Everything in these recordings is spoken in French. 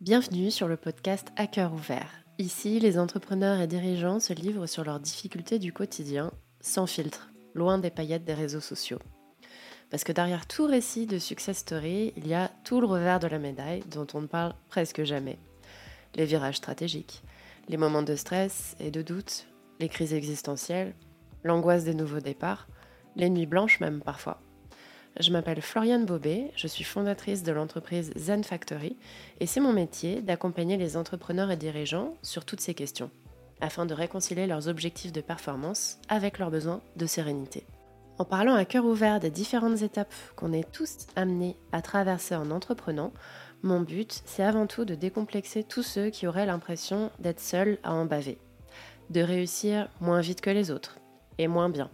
Bienvenue sur le podcast À cœur ouvert. Ici, les entrepreneurs et dirigeants se livrent sur leurs difficultés du quotidien, sans filtre, loin des paillettes des réseaux sociaux. Parce que derrière tout récit de success story, il y a tout le revers de la médaille dont on ne parle presque jamais. Les virages stratégiques, les moments de stress et de doute, les crises existentielles, l'angoisse des nouveaux départs, les nuits blanches même parfois. Je m'appelle Floriane Bobet, je suis fondatrice de l'entreprise Zen Factory et c'est mon métier d'accompagner les entrepreneurs et dirigeants sur toutes ces questions, afin de réconcilier leurs objectifs de performance avec leurs besoins de sérénité. En parlant à cœur ouvert des différentes étapes qu'on est tous amenés à traverser en entreprenant, mon but, c'est avant tout de décomplexer tous ceux qui auraient l'impression d'être seuls à en baver, de réussir moins vite que les autres, et moins bien,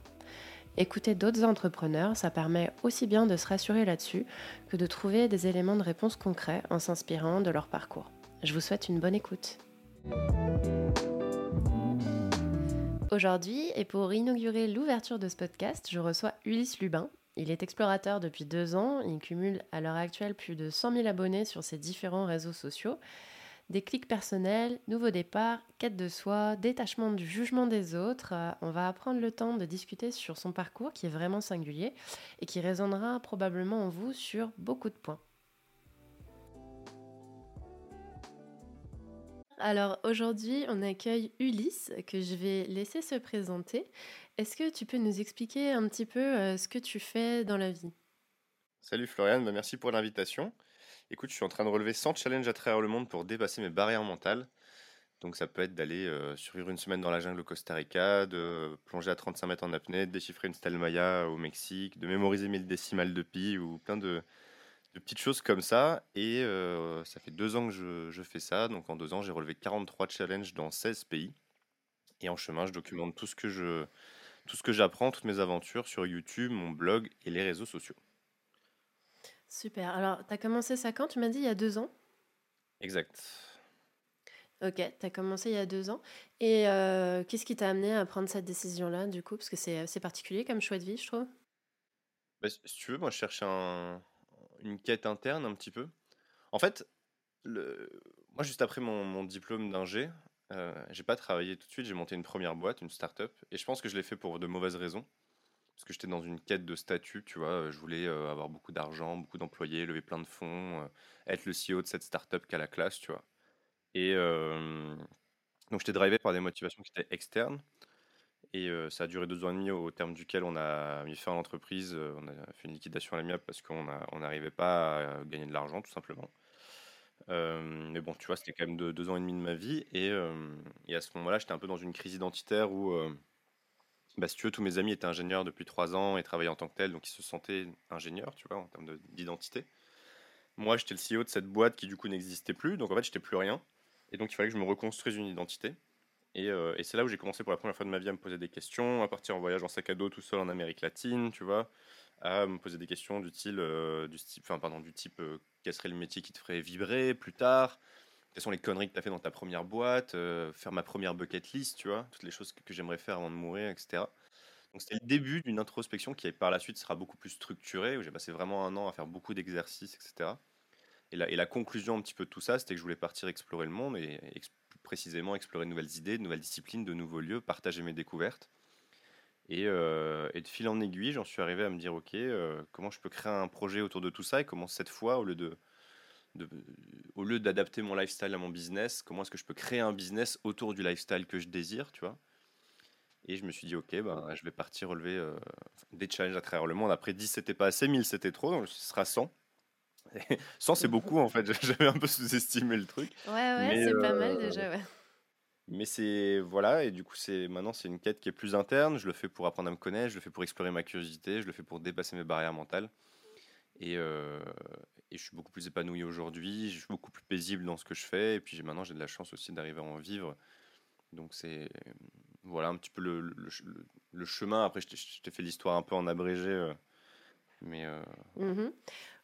Écouter d'autres entrepreneurs, ça permet aussi bien de se rassurer là-dessus que de trouver des éléments de réponse concrets en s'inspirant de leur parcours. Je vous souhaite une bonne écoute. Aujourd'hui, et pour inaugurer l'ouverture de ce podcast, je reçois Ulysse Lubin. Il est explorateur depuis deux ans, il cumule à l'heure actuelle plus de 100 000 abonnés sur ses différents réseaux sociaux des clics personnels, nouveau départ, quête de soi, détachement du jugement des autres. Euh, on va prendre le temps de discuter sur son parcours qui est vraiment singulier et qui résonnera probablement en vous sur beaucoup de points. Alors aujourd'hui, on accueille Ulysse que je vais laisser se présenter. Est-ce que tu peux nous expliquer un petit peu euh, ce que tu fais dans la vie? Salut Floriane, bah, merci pour l'invitation. Écoute, je suis en train de relever 100 challenges à travers le monde pour dépasser mes barrières mentales. Donc ça peut être d'aller euh, survivre une semaine dans la jungle au Costa Rica, de plonger à 35 mètres en apnée, de déchiffrer une stèle Maya au Mexique, de mémoriser 1000 décimales de pi ou plein de, petites choses comme ça. Et euh, ça fait deux ans que je, fais ça. Donc en deux ans, j'ai relevé 43 challenges dans 16 pays. Et en chemin, je documente je tout ce que j'apprends, toutes mes aventures sur YouTube, mon blog et les réseaux sociaux. Super. Alors, tu as commencé ça quand? Tu m'as dit il y a deux ans? Exact. Ok, tu as commencé il y a deux ans. Et euh, qu'est-ce qui t'a amené à prendre cette décision-là, du coup? Parce que c'est assez particulier comme choix de vie, je trouve. Bah, si tu veux, moi, je cherche un, une quête interne un petit peu. En fait, le... moi, juste après mon, diplôme d'ingé, euh, j'ai pas travaillé tout de suite. J'ai monté une première boîte, une start-up. Et je pense que je l'ai fait pour de mauvaises raisons parce que j'étais dans une quête de statut, tu vois. Je voulais euh, avoir beaucoup d'argent, beaucoup d'employés, lever plein de fonds, euh, être le CEO de cette startup qu'à la classe, tu vois. Et euh, donc j'étais drivé par des motivations qui étaient externes. Et ça a duré deux ans et demi, au terme duquel on a mis fin à l'entreprise. on a fait une liquidation à l'amiable parce qu'on n'arrivait pas à gagner de l'argent, tout simplement. mais bon, tu vois, c'était quand même deux ans et demi de ma vie. Et à ce moment-là, j'étais un peu dans une crise identitaire où bah, si tous mes amis étaient ingénieurs depuis trois ans et travaillaient en tant que tels, donc ils se sentaient ingénieurs, tu vois, en termes d'identité. Moi, j'étais le CEO de cette boîte qui, du coup, n'existait plus, donc en fait, j'étais plus rien. Et donc, il fallait que je me reconstruise une identité. Et, euh, et c'est là où j'ai commencé pour la première fois de ma vie à me poser des questions, à partir en voyage en sac à dos tout seul en Amérique latine, tu vois, à me poser des questions du, style, euh, du type, pardon, du type, euh, quel serait le métier qui te ferait vibrer plus tard, quelles sont les conneries que tu as fait dans ta première boîte, euh, faire ma première bucket list, tu vois, toutes les choses que, j'aimerais faire avant de mourir, etc. Donc c'était le début d'une introspection qui par la suite sera beaucoup plus structurée, où j'ai passé vraiment un an à faire beaucoup d'exercices, etc. Et la, conclusion un petit peu de tout ça, c'était que je voulais partir explorer le monde et, précisément explorer de nouvelles idées, de nouvelles disciplines, de nouveaux lieux, partager mes découvertes. Et, euh, de fil en aiguille, j'en suis arrivé à me dire, ok, euh, comment je peux créer un projet autour de tout ça et comment cette fois, au lieu de au lieu d'adapter mon lifestyle à mon business, comment est-ce que je peux créer un business autour du lifestyle que je désire, tu vois? Et je me suis dit, ok, ben, je vais partir relever euh, des challenges à travers le monde. Après 10, c'était pas assez, 1000, c'était trop, donc ce sera 100. 100, c'est beaucoup en fait, j'avais un peu sous-estimé le truc. Ouais, ouais, c'est pas mal euh, déjà, ouais. Mais c'est voilà et du coup c'est maintenant c'est une quête qui est plus interne. Je le fais pour apprendre à me connaître, je le fais pour explorer ma curiosité, je le fais pour dépasser mes barrières mentales. Et, euh, je suis beaucoup plus épanoui aujourd'hui, je suis beaucoup plus paisible dans ce que je fais. Et puis maintenant, j'ai de la chance aussi d'arriver à en vivre. Donc c'est voilà un petit peu le, chemin. Après, je t'ai fait l'histoire un peu en abrégé. Euh, mais euh, mmh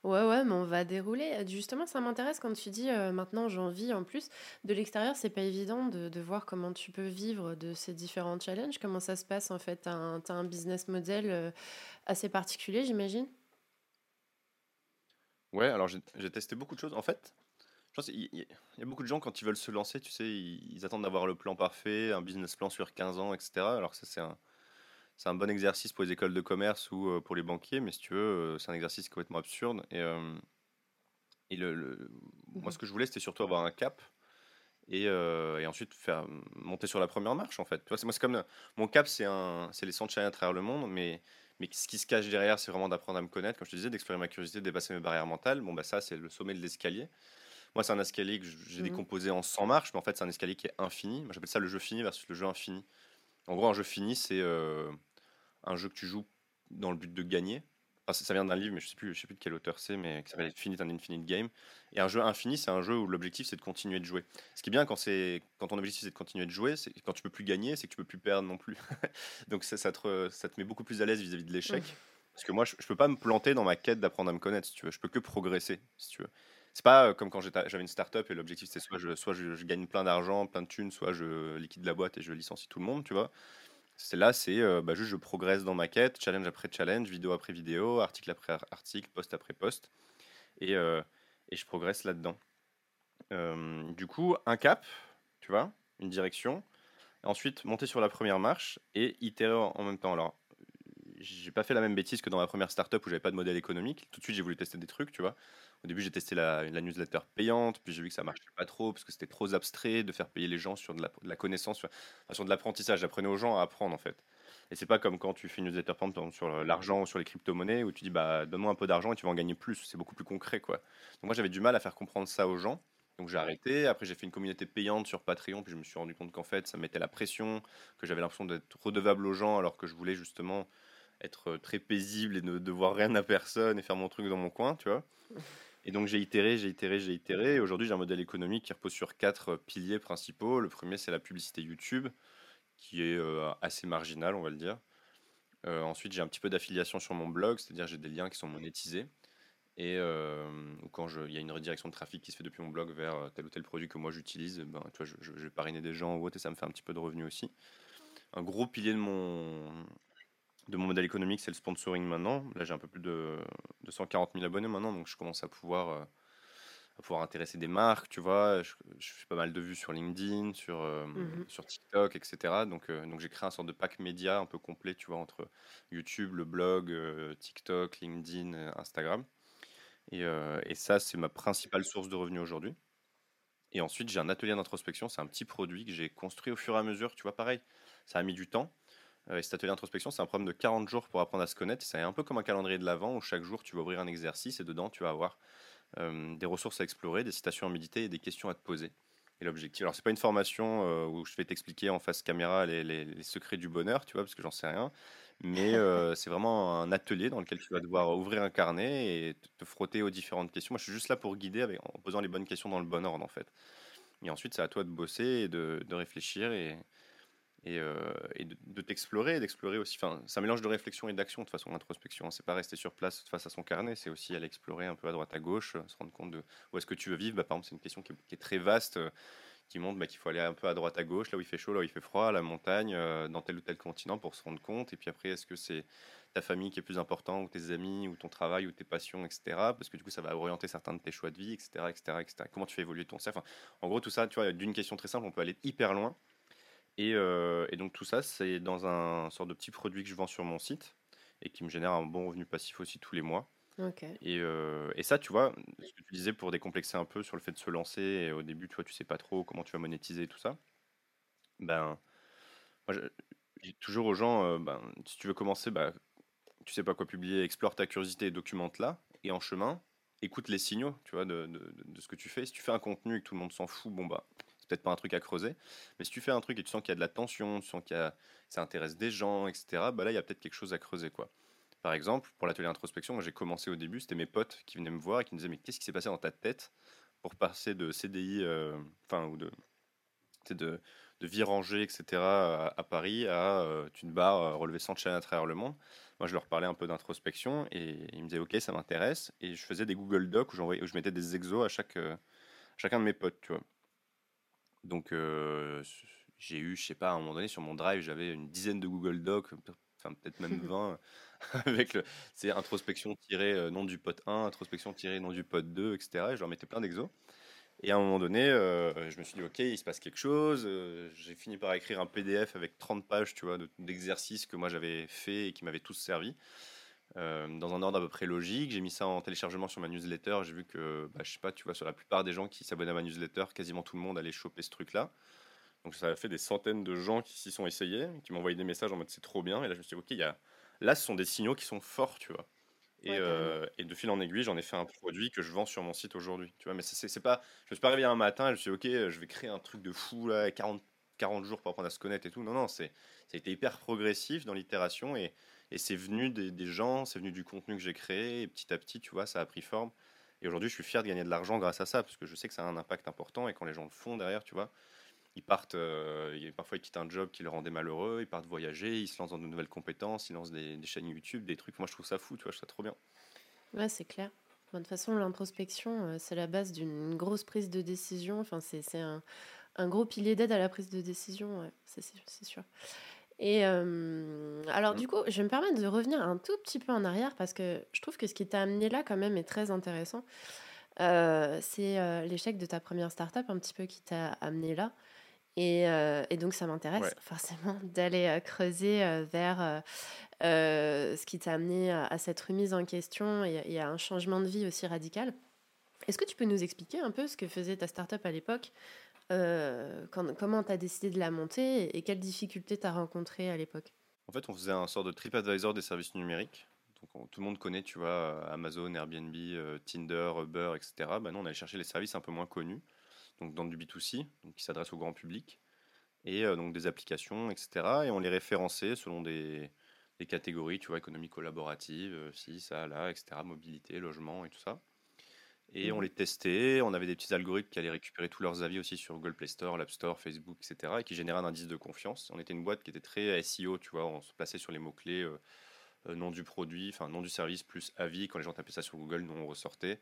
Ouais, ouais, mais on va dérouler. Justement, ça m'intéresse quand tu dis maintenant j'en vis en plus. De l'extérieur, c'est pas évident de, voir comment tu peux vivre de ces différents challenges. Comment ça se passe en fait? Tu as, as, un business model assez particulier, j'imagine? Ouais, alors j'ai testé beaucoup de choses. En fait, Je pense qu'il y, y a beaucoup de gens, quand ils veulent se lancer, tu sais, ils, ils attendent d'avoir le plan parfait, un business plan sur 15 ans, etc. Alors que ça, c'est un, c'est un bon exercice pour les écoles de commerce ou euh, pour les banquiers, mais si tu veux, euh, c'est un exercice complètement absurde. Et, euh, et le, le- moi, ce que je voulais, c'était surtout avoir un cap et, euh, et ensuite faire monter sur la première marche, en fait. Tu vois, c'est- moi, c'est comme mon cap, c'est un, c'est les 100 challenges à travers le monde, mais mais ce qui se cache derrière, c'est vraiment d'apprendre à me connaître, comme je te disais, d'explorer ma curiosité, de dépasser mes barrières mentales. Bon, bah ça, c'est le sommet de l'escalier. Moi, c'est un escalier que j'ai Mhm. décomposé en 100 marches, mais en fait, c'est un escalier qui est infini. Moi, j'appelle ça le jeu fini versus le jeu infini. En gros, un jeu fini, c'est euh, un jeu que tu joues dans le but de gagner. Enfin, ça vient d'un livre, mais je sais plus, je sais plus de quel auteur c'est, mais qui s'appelle Infinite and Infinite Game. Et un jeu infini, c'est un jeu où l'objectif c'est de continuer de jouer. Ce qui est bien quand c'est quand ton objectif c'est de continuer de jouer, c'est quand tu peux plus gagner, c'est que tu peux plus perdre non plus. Donc ça, ça te, ça te met beaucoup plus à l'aise vis-à-vis de l'échec. Parce que moi, je, je peux pas me planter dans ma quête d'apprendre à me connaître, si tu veux. Je peux que progresser, si tu veux. C'est pas euh, comme quand j'avais une start-up et l'objectif soit je, soit je, je gagne plein d'argent, plein de thunes, soit je liquide la boîte et je licencie tout le monde, tu vois. C'est là, c'est euh, bah, juste je progresse dans ma quête, challenge après challenge, vidéo après vidéo, article après ar- article, post après post, et, euh, et je progresse là-dedans. Euh, du coup, un cap, tu vois, une direction, ensuite monter sur la première marche et itérer en même temps. Alors, j'ai pas fait la même bêtise que dans ma première startup où j'avais pas de modèle économique. Tout de suite, j'ai voulu tester des trucs, tu vois. Au début, j'ai testé la, newsletter payante, puis j'ai vu que ça marchait pas trop parce que c'était trop abstrait de faire payer les gens sur de la, connaissance, sur, de l'apprentissage. J'apprenais aux gens à apprendre en fait. Et c'est pas comme quand tu fais une newsletter payante sur l'argent ou sur les crypto-monnaies où tu dis bah donne-moi un peu d'argent et tu vas en gagner plus. C'est beaucoup plus concret quoi. Donc moi j'avais du mal à faire comprendre ça aux gens. Donc j'ai arrêté. Après j'ai fait une communauté payante sur Patreon, puis je me suis rendu compte qu'en fait ça me mettait la pression, que j'avais l'impression d'être redevable aux gens alors que je voulais justement être très paisible et ne devoir rien à personne et faire mon truc dans mon coin, tu vois. Et donc j'ai itéré, j'ai itéré, j'ai itéré. Et aujourd'hui j'ai un modèle économique qui repose sur quatre euh, piliers principaux. Le premier c'est la publicité YouTube, qui est euh, assez marginal, on va le dire. Euh, ensuite j'ai un petit peu d'affiliation sur mon blog, c'est-à-dire j'ai des liens qui sont monétisés. Et quand il y a une redirection de trafic qui se fait depuis mon blog vers tel ou tel produit que moi j'utilise, ben, vois, je, je- je vais parrainer des gens ou autre et ça me fait un petit peu de revenus aussi. Un gros pilier de mon, de mon modèle économique, c'est le sponsoring maintenant. Là, j'ai un peu plus de, de 140 000 abonnés maintenant, donc je commence à pouvoir, euh, à pouvoir intéresser des marques, tu vois. Je, je fais pas mal de vues sur LinkedIn, sur, euh, Mhm. sur TikTok, etc. Donc, euh, donc j'ai créé un sorte de pack média un peu complet, tu vois, entre YouTube, le blog, TikTok, LinkedIn, Instagram. Et, et ça, c'est ma principale source de revenus aujourd'hui. Et ensuite, j'ai un atelier d'introspection. C'est un petit produit que j'ai construit au fur et à mesure. Tu vois, pareil, ça a mis du temps. Et cet atelier d'introspection, c'est un programme de 40 jours pour apprendre à se connaître. C'est un peu comme un calendrier de l'avant où chaque jour, tu vas ouvrir un exercice et dedans, tu vas avoir euh, des ressources à explorer, des citations à méditer et des questions à te poser. Et l'objectif, alors c'est pas une formation euh, où je vais t'expliquer en face caméra les, les- les secrets du bonheur, tu vois, parce que j'en sais rien. Mais euh, c'est vraiment un atelier dans lequel tu vas devoir ouvrir un carnet et te, te frotter aux différentes questions. Moi, je suis juste là pour guider avec, en posant les bonnes questions dans le bon ordre, en fait. Et ensuite, c'est à toi de bosser et de, de réfléchir et, et, euh, et de, de t'explorer d'explorer aussi. Enfin, c'est un mélange de réflexion et d'action de façon, l'introspection. hein. C'est pas rester sur place face à son carnet, c'est aussi aller explorer un peu à droite à gauche, euh, se rendre compte de où est-ce que tu veux vivre. Bah, par exemple, c'est une question qui est, très vaste, euh, qui montre bah, qu'il faut aller un peu à droite à gauche, là où il fait chaud, là où il fait froid, à la montagne, dans tel ou tel continent pour se rendre compte. Et puis après, est-ce que c'est ta famille qui est plus important, ou tes amis, ou ton travail, ou tes passions, etc. Parce que du coup, ça va orienter certains de tes choix de vie, etc. etc., etc. Comment tu fais évoluer ton cerf? En gros, tout ça, tu vois, d'une question très simple, on peut aller hyper loin. Et, euh, et donc tout ça, c'est dans un sorte de petit produit que je vends sur mon site et qui me génère un bon revenu passif aussi tous les mois. Et, euh, et ça, tu vois, ce que tu disais pour décomplexer un peu sur le fait de se lancer, et au début, tu vois, tu sais pas trop comment tu vas monétiser et tout ça. Ben, moi, je- j'ai toujours aux gens, euh, ben, si tu veux commencer, bah, tu sais pas quoi publier, explore ta curiosité et documente-la. Et en chemin, écoute les signaux, tu vois, de, de- de- de ce que tu fais. Si tu fais un contenu et que tout le monde s'en fout, bon bah, peut-être pas un truc à creuser. Mais si tu fais un truc et tu sens qu'il y a de la tension, tu sens qu'il y a, ça intéresse des gens, etc. Bah là, il y a peut-être quelque chose à creuser, quoi. Par exemple, pour l'atelier introspection, moi j'ai commencé au début, c'était mes potes qui venaient me voir et qui me disaient mais qu'est-ce qui s'est passé dans ta tête pour passer de CDI, euh, enfin ou de, de, de vie rangée, etc. à, Paris à euh, tu te barres, euh, relever 100 chaînes à travers le monde. Moi je leur parlais un peu d'introspection et ils me disaient ok ça m'intéresse et je faisais des Google Docs où, où je mettais des exos à chaque, euh, chacun de mes potes, tu vois. Donc euh, j'ai eu, je sais pas, à un moment donné sur mon drive j'avais une dizaine de Google Docs, enfin peut-être même 20 avec le c'est introspection tiré euh, nom du pote 1, introspection tiré nom du pote 2, etc. Et je leur mettais plein d'exos. Et à un moment donné, je me suis dit, OK, il se passe quelque chose. j'ai fini par écrire un PDF avec 30 pages, tu vois, d'exercices que moi j'avais fait et qui m'avaient tous servi. Dans un ordre à peu près logique. J'ai mis ça en téléchargement sur ma newsletter. J'ai vu que, bah, je sais pas, tu vois, sur la plupart des gens qui s'abonnent à ma newsletter, quasiment tout le monde allait choper ce truc-là. Donc ça a fait des centaines de gens qui s'y sont essayés, qui m'ont envoyé des messages en mode c'est trop bien. Et là, je me suis dit, ok, y a... là, ce sont des signaux qui sont forts, tu vois. Et, euh, et, de fil en aiguille, j'en ai fait un produit que je vends sur mon site aujourd'hui. Tu vois, mais c'est pas, je me suis pas réveillé un matin et je me suis dit, ok, je vais créer un truc de fou là, 40, 40 jours pour apprendre à se connaître et tout. Non, non, c'est, ça a été hyper progressif dans l'itération et, et c'est venu des, gens, c'est venu du contenu que j'ai créé et petit à petit, tu vois, ça a pris forme. Et aujourd'hui, je suis fier de gagner de l'argent grâce à ça parce que je sais que ça a un impact important et quand les gens le font derrière, tu vois, ils partent, euh, parfois ils quittent un job qui les rendait malheureux, ils partent voyager, ils se lancent dans de nouvelles compétences, ils lancent des, chaînes YouTube, des trucs. Moi, je trouve ça fou, tu vois, je trouve ça trop bien. Ouais, c'est clair. de toute façon, l'introspection, euh, c'est la base d'une grosse prise de décision. Enfin, c'est un, gros pilier d'aide à la prise de décision, c'est sûr. Et euh, alors, du mmh. coup, je vais me permettre de revenir un tout petit peu en arrière parce que je trouve que ce qui t'a amené là, quand même, est très intéressant. c'est l'échec de ta première startup, un petit peu qui t'a amené là. Et, donc, ça m'intéresse forcément d'aller creuser vers ce qui t'a amené à, cette remise en question et, à un changement de vie aussi radical. Est-ce que tu peux nous expliquer un peu ce que faisait ta startup à l'époque Comment tu as décidé de la monter et, quelles difficultés tu as rencontrées à l'époque En fait, on faisait un sort de TripAdvisor des services numériques. Donc, tout le monde connaît, tu vois, Amazon, Airbnb, Tinder, Uber, etc. Bah, nous, on allait chercher les services un peu moins connus donc dans du B2C, donc qui s'adresse au grand public, et euh, donc des applications, etc. Et on les référençait selon des, catégories, tu vois, économie collaborative, euh, si, ça, là, etc., mobilité, logement et tout ça. Et on mhm. les testait, on avait des petits algorithmes qui allaient récupérer tous leurs avis aussi sur Google Play Store, l'App Store, Facebook, etc. et qui généraient un indice de confiance. On était une boîte qui était très SEO, tu vois, on se plaçait sur les mots-clés, euh, nom du produit, enfin nom du service plus avis. Quand les gens tapaient ça sur Google, nous on ressortait.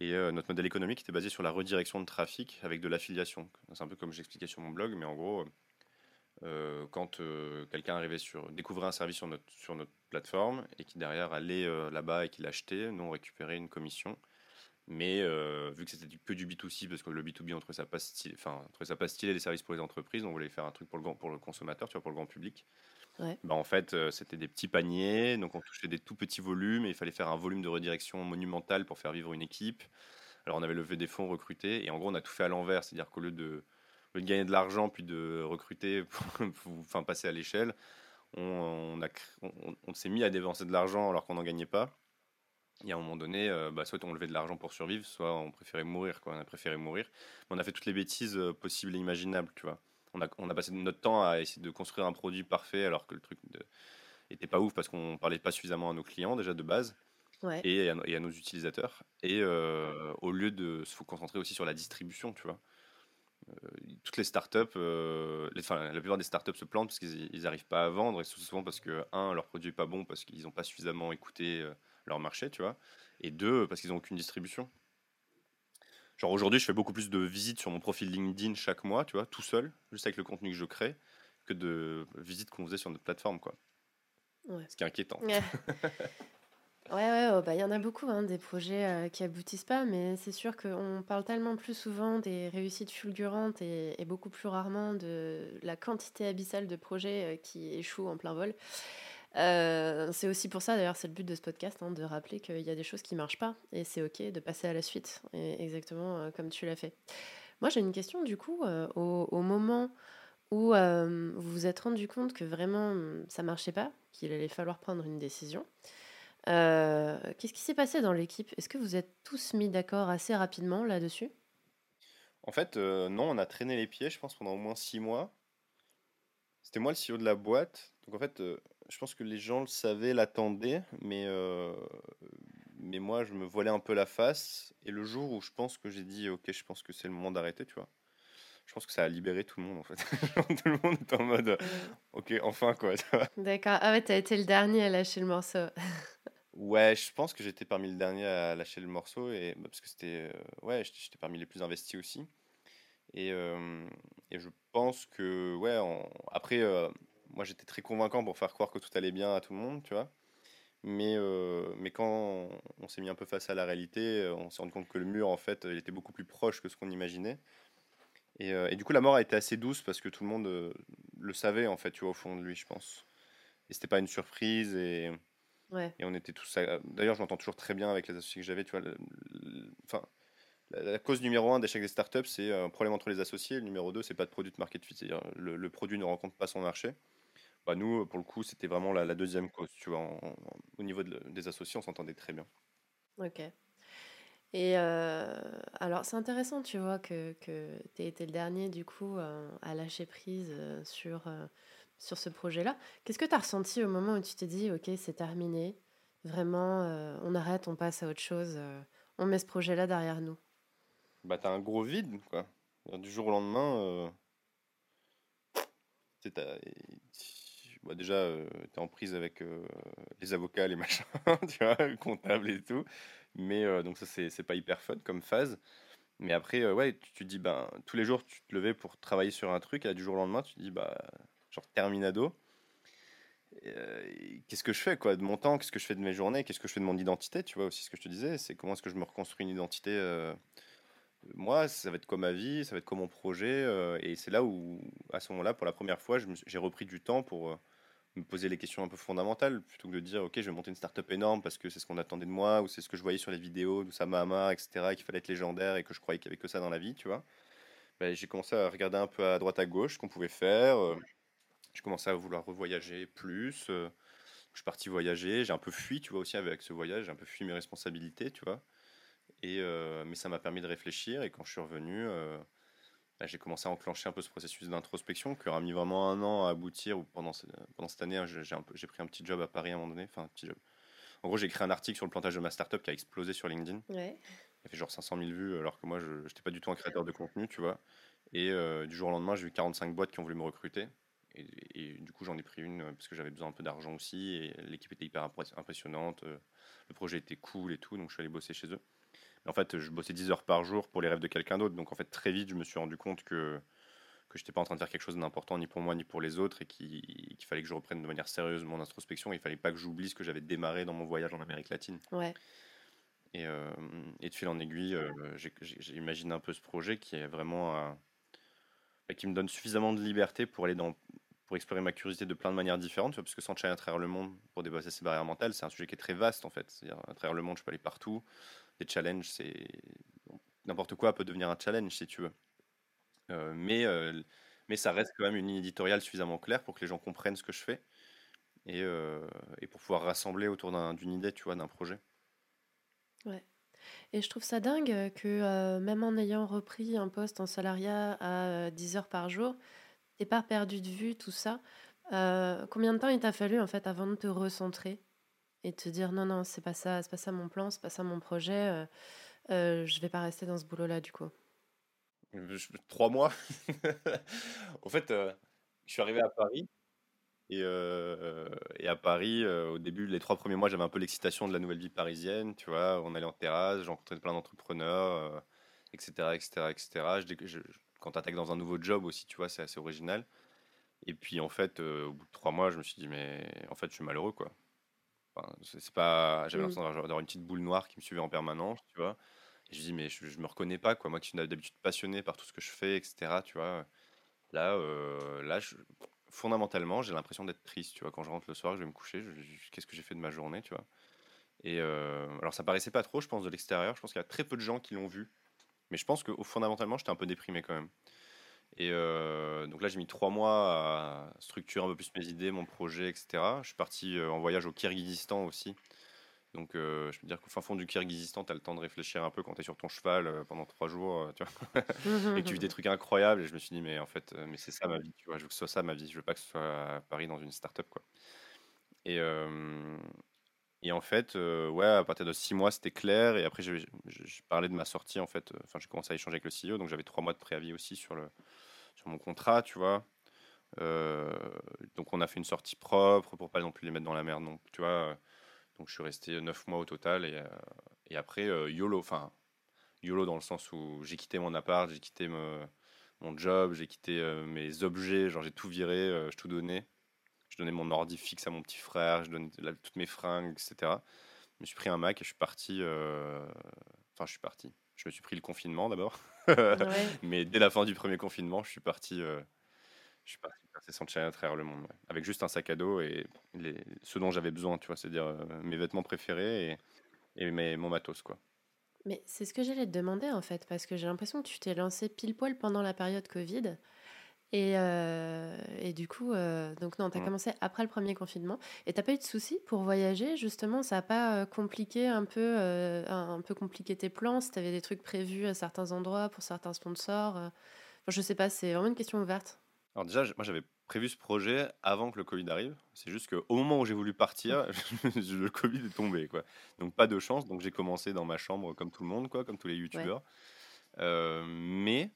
Et euh, notre modèle économique était basé sur la redirection de trafic avec de l'affiliation. C'est un peu comme j'expliquais sur mon blog, mais en gros, euh, quand euh, quelqu'un arrivait sur découvrait un service sur notre, sur notre plateforme et qui derrière allait là-bas et qui l'achetait, nous on récupérait une commission. Mais vu que c'était que du B2C, parce que le B2B on trouvait ça pas stylé, enfin on trouvait ça pas stylé les services pour les entreprises, on voulait faire un truc pour le, pour le consommateur, tu vois, pour le grand public. Bah, en fait, euh, c'était des petits paniers, donc on touchait des tout petits volumes et il fallait faire un volume de redirection monumental pour faire vivre une équipe. Alors on avait levé des fonds, recruté et en gros on a tout fait à l'envers, c'est-à-dire qu'au lieu de, gagner de l'argent puis de recruter, pour, enfin passer à l'échelle, on, on, s'est mis à dépenser de l'argent alors qu'on n'en gagnait pas. Et à un moment donné, euh, bah, soit on levait de l'argent pour survivre, soit on préférait mourir. Quoi. On a préféré mourir. on a fait toutes les bêtises euh, possibles et imaginables, tu vois on a, on a passé notre temps à essayer de construire un produit parfait alors que le truc n'était pas ouf parce qu'on parlait pas suffisamment à nos clients déjà de base et, à, nos utilisateurs. Et euh, au lieu de se concentrer aussi sur la distribution, tu vois. Toutes les startups, les, enfin, la plupart des startups se plantent parce qu'ils n'arrivent pas à vendre et souvent parce que, un, leur produit n'est pas bon parce qu'ils n'ont pas suffisamment écouté leur marché, tu vois, et deux, parce qu'ils n'ont aucune distribution. Genre aujourd'hui, je fais beaucoup plus de visites sur mon profil LinkedIn chaque mois, tu vois, tout seul, juste avec le contenu que je crée, que de visites qu'on faisait sur notre plateforme, quoi. Ce qui est inquiétant. Ouais. Ouais, oh, bah, il y en a beaucoup, hein, des projets euh, qui aboutissent pas, mais c'est sûr qu'on parle tellement plus souvent des réussites fulgurantes et, beaucoup plus rarement de la quantité abyssale de projets euh, qui échouent en plein vol. Euh, c'est aussi pour ça, d'ailleurs, c'est le but de ce podcast, hein, de rappeler qu'il y a des choses qui marchent pas et c'est ok de passer à la suite, exactement euh, comme tu l'as fait. Moi, j'ai une question du coup, euh, au, moment où vous vous êtes rendu compte que vraiment ça marchait pas, qu'il allait falloir prendre une décision. Qu'est-ce qui s'est passé dans l'équipe? Est-ce que vous êtes tous mis d'accord assez rapidement là-dessus? En fait, non, on a traîné les pieds, je pense, pendant au moins six mois. C'était moi le CEO de la boîte. Donc en fait, je pense que les gens le savaient, l'attendaient, mais, euh, mais moi, je me voilais un peu la face. Et le jour où je pense que j'ai dit, ok, je pense que c'est le moment d'arrêter, tu vois, je pense que ça a libéré tout le monde, en fait. tout le monde est en mode, ok, enfin, quoi. D'accord. Ah ouais, t'as été le dernier à lâcher le morceau. ouais, je pense que j'étais parmi le dernier à lâcher le morceau, et, bah, parce que c'était, euh, ouais, j'étais parmi les plus investis aussi. Et, euh, et je pense que, ouais, après moi j'étais très convaincant pour faire croire que tout allait bien à tout le monde, tu vois. Mais, euh, mais quand on, s'est mis un peu face à la réalité, euh, on s'est rendu compte que le mur, en fait, il était beaucoup plus proche que ce qu'on imaginait. Et, et, du coup, la mort a été assez douce parce que tout le monde le savait, en fait, tu vois, au fond de lui, je pense. Et c'était pas une surprise. Et, ouais. et on était tous. D'ailleurs, je m'entends toujours très bien avec les associés que j'avais, tu vois. Enfin, la, cause numéro un d'échec des startups, c'est un problème entre les associés. Le numéro deux, c'est pas de produit de market fit. C'est-à-dire le, le, produit ne rencontre pas son marché. Bah, nous, pour le coup, c'était vraiment la, deuxième cause. Tu vois, au niveau des associés, on s'entendait très bien. Ok. Et euh, alors, c'est intéressant, tu vois, que, que tu aies été le dernier, du coup, euh, à lâcher prise euh, sur, sur ce projet-là. Qu'est-ce que tu as ressenti au moment où tu t'es dit, OK, c'est terminé, vraiment, on arrête, on passe à autre chose, on met ce projet-là derrière nous? Bah, t'as un gros vide, quoi. Du jour au lendemain, tu bah, déjà, euh, tu es en prise avec euh, les avocats, les machins, tu vois, le comptable et tout. Mais euh, donc ça, c'est pas hyper fun comme phase. Mais après, ouais, tu, te dis, ben, tous les jours, tu te levais pour travailler sur un truc, et du jour au lendemain, tu te dis, bah, genre terminado. qu'est-ce que je fais quoi de mon temps? Qu'est-ce que je fais de mes journées? Qu'est-ce que je fais de mon identité? Tu vois aussi ce que je te disais, c'est comment est-ce que je me reconstruis une identité moi, ça va être comme ma vie, ça va être comme mon projet. et c'est là où, à ce moment-là, pour la première fois, j'ai repris du temps pour me poser les questions un peu fondamentales, plutôt que de dire, ok, je vais monter une startup énorme parce que c'est ce qu'on attendait de moi, ou c'est ce que je voyais sur les vidéos d'Oussama Hamar, etc., qu'il fallait être légendaire et que je croyais qu'il n'y avait que ça dans la vie, tu vois. Ben, j'ai commencé à regarder un peu à droite à gauche ce qu'on pouvait faire. Euh, j'ai commencé à vouloir revoyager plus. Euh, je suis parti voyager. J'ai un peu fui, tu vois, aussi avec ce voyage. J'ai un peu fui mes responsabilités, tu vois. Et, euh, mais ça m'a permis de réfléchir. Et quand je suis revenu, j'ai commencé à enclencher un peu ce processus d'introspection qui aura mis vraiment un an à aboutir. pendant, pendant cette année, j'ai pris un petit job à Paris à un moment donné. Enfin, un petit job. En gros, j'ai écrit un article sur le plantage de ma startup qui a explosé sur LinkedIn. Ouais. Il a fait genre 500 000 vues, alors que moi, je n'étais pas du tout un créateur de contenu, tu vois. Et euh, du jour au lendemain, j'ai eu 45 boîtes qui ont voulu me recruter. Et, du coup, j'en ai pris une parce que j'avais besoin un peu d'argent aussi. Et l'équipe était hyper impressionnante. Euh, le projet était cool et tout. Donc, je suis allé bosser chez eux en fait, je bossais 10 heures par jour pour les rêves de quelqu'un d'autre. Donc en fait, très vite, je me suis rendu compte que que je n'étais pas en train de faire quelque chose d'important ni pour moi ni pour les autres et qu'il fallait que je reprenne de manière sérieuse mon introspection. Il fallait pas que j'oublie ce que j'avais démarré dans mon voyage en Amérique latine. Ouais. Et, euh, et de fil en aiguille, euh, j'ai imaginé un peu ce projet qui est vraiment bah, qui me donne suffisamment de liberté pour aller dans pour explorer ma curiosité de plein de manières différentes, parce que sans à travers le monde pour dépasser ces barrières mentales, c'est un sujet qui est très vaste en fait. À travers le monde, je peux aller partout des challenges, c'est n'importe quoi peut devenir un challenge si tu veux. Euh, mais, euh, mais ça reste quand même une ligne éditoriale suffisamment claire pour que les gens comprennent ce que je fais et, euh, et pour pouvoir rassembler autour d'une idée, tu vois, d'un projet. Ouais. Et je trouve ça dingue que même en ayant repris un poste en salariat à 10 heures par jour, t'es pas perdu de vue tout ça. combien de temps il t'a fallu en fait avant de te recentrer? Et te dire non, non, c'est pas ça, c'est pas ça mon plan, c'est pas ça mon projet, euh, euh, je vais pas rester dans ce boulot-là du coup. Trois mois. en fait, euh, je suis arrivé à Paris. Et, et à Paris, au début, les trois premiers mois, j'avais un peu l'excitation de la nouvelle vie parisienne. Tu vois, on allait en terrasse, j'ai rencontré plein d'entrepreneurs, etc., etc., etc. quand tu attaques dans un nouveau job aussi, tu vois, c'est assez original. Et puis en fait, au bout de trois mois, je me suis dit, mais en fait, je suis malheureux, quoi c'est pas, j'avais mmh. l'impression d'avoir une petite boule noire qui me suivait en permanence, tu vois. Et je dis, mais je, me reconnais pas, quoi. Moi qui suis d'habitude passionné par tout ce que je fais, etc., tu vois. Là, euh, là fondamentalement, j'ai l'impression d'être triste, tu vois. Quand je rentre le soir, je vais me coucher, qu'est-ce que j'ai fait de ma journée, tu vois. Et euh, alors, ça paraissait pas trop, je pense, de l'extérieur. Je pense qu'il y a très peu de gens qui l'ont vu. Mais je pense que fondamentalement, j'étais un peu déprimé quand même. Et euh, donc là, j'ai mis trois mois à structurer un peu plus mes idées, mon projet, etc. Je suis parti euh, en voyage au Kyrgyzstan aussi. Donc euh, je peux dire qu'au fin fond du Kyrgyzstan, tu as le temps de réfléchir un peu quand tu es sur ton cheval pendant trois jours, tu vois, et que tu vis des trucs incroyables. Et je me suis dit, mais en fait, mais c'est ça ma vie, tu vois, je veux que ce soit ça ma vie, je veux pas que ce soit à Paris dans une start-up, quoi. Et, et en fait, ouais, à partir de six mois, c'était clair. Et après, j'ai parlé de ma sortie, en fait. Enfin, j'ai commencé à échanger avec le CEO, donc j'avais trois mois de préavis aussi sur le, sur mon contrat, tu vois. Euh, donc on a fait une sortie propre pour pas non plus les mettre dans la merde. Donc tu vois, donc je suis resté neuf mois au total et, euh, et après euh, YOLO, enfin YOLO dans le sens où j'ai quitté mon appart, j'ai quitté mon job, j'ai quitté mes objets, genre j'ai tout viré, je tout donné. Je donnais mon ordi fixe à mon petit frère, je donnais toutes mes fringues, etc. Je me suis pris un Mac et je suis parti. euh, Enfin, je suis parti. Je me suis pris le confinement d'abord. Ouais. Mais dès la fin du premier confinement, je suis parti. euh, Je suis parti passer sans Challenge à travers le monde. ouais. Avec juste un sac à dos et les... ce dont j'avais besoin, tu vois, c'est-à-dire euh, mes vêtements préférés et, et mes... mon matos, quoi. Mais c'est ce que j'allais te demander en fait, parce que j'ai l'impression que tu t'es lancé pile poil pendant la période Covid. Et, euh, et du coup, euh, donc non, tu as Mm. commencé après le premier confinement. Et t'as pas eu de soucis pour voyager, justement? Ça a pas euh, compliqué un peu, un, peu compliqué tes plans? Si tu avais des trucs prévus à certains endroits pour certains sponsors enfin, Je sais pas, c'est vraiment une question ouverte. Alors déjà, moi j'avais prévu ce projet avant que le Covid arrive. C'est juste qu'au moment où j'ai voulu partir, le Covid est tombé, quoi. Donc pas de chance. Donc j'ai commencé dans ma chambre comme tout le monde, quoi, comme tous les youtubeurs. Euh, mais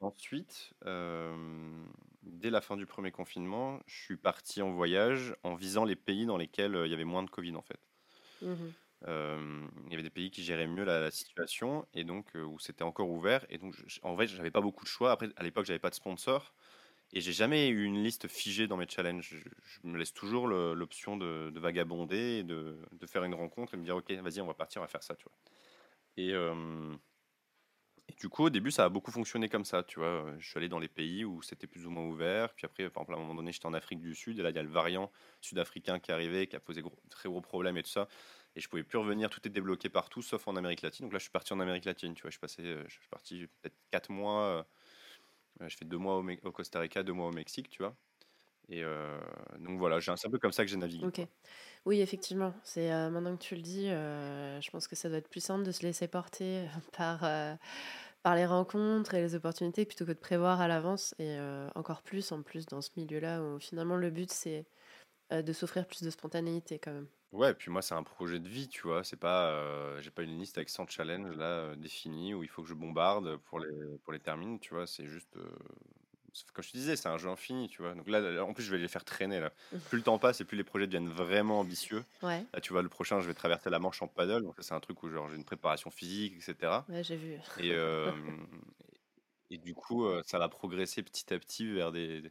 ensuite, euh, dès la fin du premier confinement, je suis parti en voyage en visant les pays dans lesquels euh, il y avait moins de Covid, en fait. Mhm. Euh, il y avait des pays qui géraient mieux la, la situation et donc où c'était encore ouvert. Et donc, je- en vrai, j'avais pas beaucoup de choix. Après, à l'époque, j'avais pas de sponsor et j'ai jamais eu une liste figée dans mes challenges. Je, je me laisse toujours le- l'option de, de vagabonder et de, de faire une rencontre et me dire, ok, vas-y, on va partir, on va faire ça, tu vois. Et, et du coup, au début, ça a beaucoup fonctionné comme ça, tu vois. Je suis allé dans les pays où c'était plus ou moins ouvert. Puis après, par exemple, à un moment donné, j'étais en Afrique du Sud et là, il y a le variant sud-africain qui est arrivé, qui a posé très gros problèmes et tout ça et je pouvais plus revenir, tout est débloqué partout, sauf en Amérique latine. Donc là, je suis parti en Amérique latine, tu vois, je suis parti peut-être 4 mois, je fais deux mois au, au Costa Rica, deux mois au Mexique, tu vois. Et euh, donc voilà, j'ai c'est un peu comme ça que j'ai navigué. Ok. quoi. Oui, effectivement. C'est euh, maintenant que tu le dis, euh, je pense que ça doit être plus simple de se laisser porter par, euh, par les rencontres et les opportunités plutôt que de prévoir à l'avance. Et euh, encore plus, en plus, dans ce milieu-là où finalement le but c'est euh, de s'offrir plus de spontanéité quand même. Ouais, et puis moi, c'est un projet de vie, tu vois. C'est pas, euh, j'ai pas une liste avec 100 challenges là euh, définis où il faut que je bombarde pour les, pour les terminer, tu vois. C'est juste, euh, comme je te disais, c'est un jeu infini, tu vois. Donc là, là, en plus, je vais les faire traîner là. Plus le temps passe et plus les projets deviennent vraiment ambitieux. Ouais, Là, tu vois, le prochain, je vais traverser la Manche en paddle. Donc, c'est un truc où genre, j'ai une préparation physique, etc. ouais, j'ai vu. Et, euh, et du coup, euh, ça va progresser petit à petit vers des,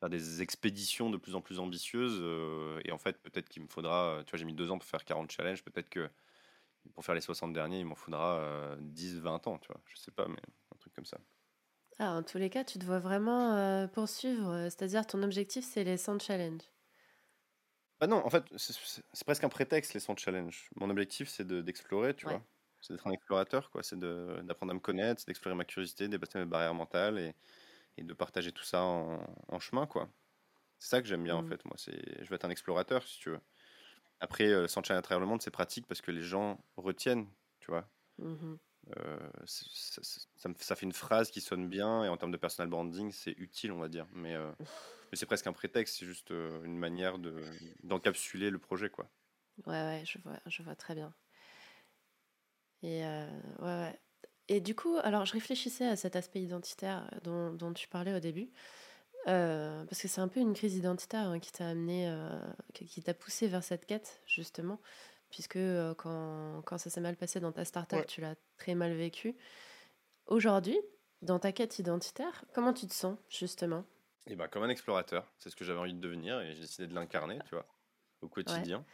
vers des expéditions de plus en plus ambitieuses. euh, et en fait, peut-être qu'il me faudra, tu vois, j'ai mis deux ans pour faire 40 challenges. Peut-être que pour faire les 60 derniers, il m'en faudra euh, 10, 20 ans, tu vois. Je sais pas, mais un truc comme ça. Ah, en tous les cas, tu te vois vraiment euh, poursuivre, euh, c'est-à-dire ton objectif c'est les 100 challenges. Bah non, en fait, c'est presque un prétexte, les 100 challenges. Mon objectif, c'est de- d'explorer, tu Ouais. vois. C'est d'être un explorateur, quoi. C'est d'apprendre à me connaître, c'est d'explorer ma curiosité, dépasser mes barrières mentales et, et de partager tout ça en, en chemin, quoi. C'est ça que j'aime bien, en Mhm. fait. Moi, je veux être un explorateur, si tu veux. Après, euh, 100 challenges à travers le monde, c'est pratique parce que les gens retiennent, tu vois. Mhm. Euh, ça, fait une phrase qui sonne bien et en termes de personal branding, c'est utile, on va dire. Mais, euh, mais c'est presque un prétexte, c'est juste euh, une manière de, d'encapsuler le projet, quoi. Ouais, ouais, je vois, je vois très bien. Et euh, ouais, ouais. Et du coup, alors je réfléchissais à cet aspect identitaire dont, dont tu parlais au début, parce que c'est un peu une crise identitaire hein, qui t'a amené, qui t'a poussé vers cette quête, justement, puisque euh, quand, quand ça s'est mal passé dans ta startup, Ouais. tu l'as très mal vécu. Aujourd'hui, dans ta quête identitaire, comment tu te sens, justement? Et ben, comme un explorateur, c'est ce que j'avais envie de devenir et j'ai décidé de l'incarner, tu vois, au quotidien.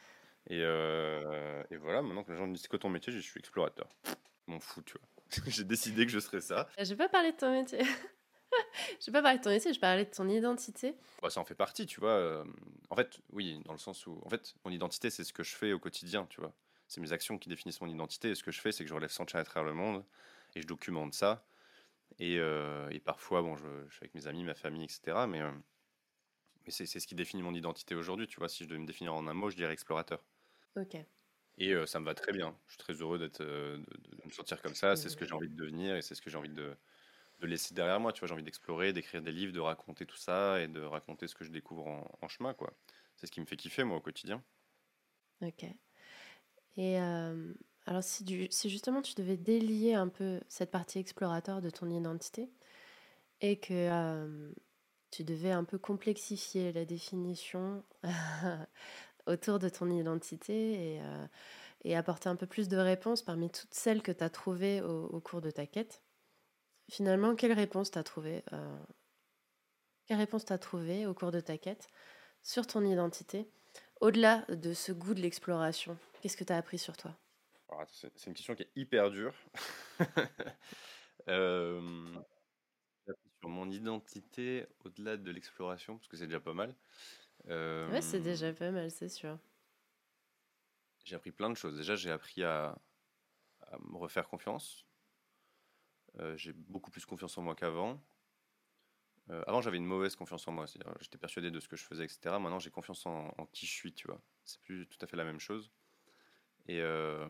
Et, euh, et voilà, maintenant que les gens me disent c'est quoi ton métier, je suis explorateur. Je M'en fous, tu vois. j'ai décidé que je serais ça. Je vais pas parler de ton métier. Je vais pas parler de ton métier, je parlais de ton identité. Bah, ça en fait partie, tu vois. euh, En fait, oui, dans le sens où, en fait, mon identité, c'est ce que je fais au quotidien, tu vois. C'est mes actions qui définissent mon identité. Et ce que je fais, c'est que je relève 100 challenges à travers le monde et je documente ça. Et, euh, et parfois, bon, je, je suis avec mes amis, ma famille, etc. Mais, euh, mais c'est ce qui définit mon identité aujourd'hui, tu vois. Si je devais me définir en un mot, je dirais explorateur. Ok. Et euh, ça me va très bien. Je suis très heureux d'être, de, de- de me sentir comme ça. C'est ce que j'ai envie de devenir et c'est ce que j'ai envie de, de laisser derrière moi. Tu vois, j'ai envie d'explorer, d'écrire des livres, de raconter tout ça et de raconter ce que je découvre en, chemin, quoi. C'est ce qui me fait kiffer, moi, au quotidien. Ok. Et euh, alors, si, justement tu devais délier un peu cette partie explorateur de ton identité et que euh, tu devais un peu complexifier la définition autour de ton identité et, euh, et apporter un peu plus de réponses parmi toutes celles que tu as trouvées au cours de ta quête, finalement, quelle réponse tu as trouvé Quelle réponse tu as trouvé au cours de ta quête sur ton identité, au-delà de ce goût de l'exploration? Qu'est-ce que tu as appris sur toi? C'est une question qui est hyper dure. euh, sur mon identité au-delà de l'exploration, parce que c'est déjà pas mal. ouais, c'est déjà pas mal, c'est sûr. J'ai appris plein de choses. Déjà, j'ai appris à, me refaire confiance. Euh, j'ai beaucoup plus confiance en moi qu'avant. Euh, avant, j'avais une mauvaise confiance en moi. J'étais persuadé de ce que je faisais, etc. Maintenant, j'ai confiance en, qui je suis, tu vois. C'est plus tout à fait la même chose. Et, euh,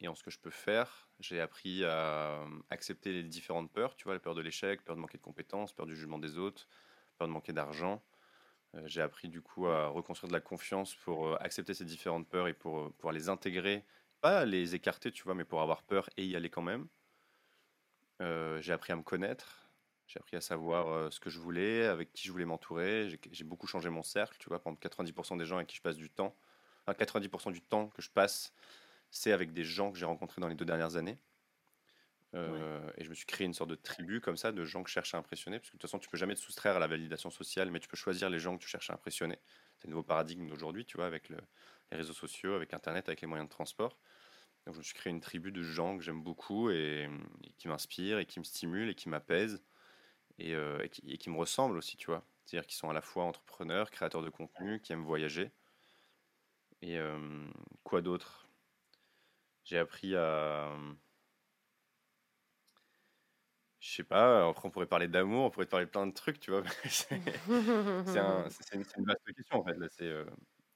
et en ce que je peux faire, j'ai appris à accepter les différentes peurs, tu vois, la peur de l'échec, peur de manquer de compétences, peur du jugement des autres, peur de manquer d'argent. Euh, j'ai appris du coup à reconstruire de la confiance pour accepter ces différentes peurs et pour pouvoir les intégrer, pas les écarter, tu vois, mais pour avoir peur et y aller quand même. J'ai appris à me connaître, j'ai appris à savoir euh, ce que je voulais, avec qui je voulais m'entourer. J'ai beaucoup changé mon cercle, tu vois. Par 90% des gens avec qui je passe du temps, enfin, 90% du temps que je passe, c'est avec des gens que j'ai rencontrés dans les deux dernières années. Euh, et je me suis créé une sorte de tribu comme ça, de gens que je cherche à impressionner. Parce que de toute façon, tu peux jamais te soustraire à la validation sociale, mais tu peux choisir les gens que tu cherches à impressionner. C'est le nouveau paradigme d'aujourd'hui, tu vois, avec les réseaux sociaux, avec Internet, avec les moyens de transport. Donc je me suis créé une tribu de gens que j'aime beaucoup et, qui m'inspirent et qui me stimulent et qui m'apaisent euh, et, qui, me ressemblent aussi, tu vois. C'est-à-dire qu'ils sont à la fois entrepreneurs, créateurs de contenu, qui aiment voyager. Et euh, quoi d'autre? J'ai appris à. Je sais pas, après on pourrait parler d'amour, on pourrait parler plein de trucs, tu vois. c'est une, vaste question en fait. Euh,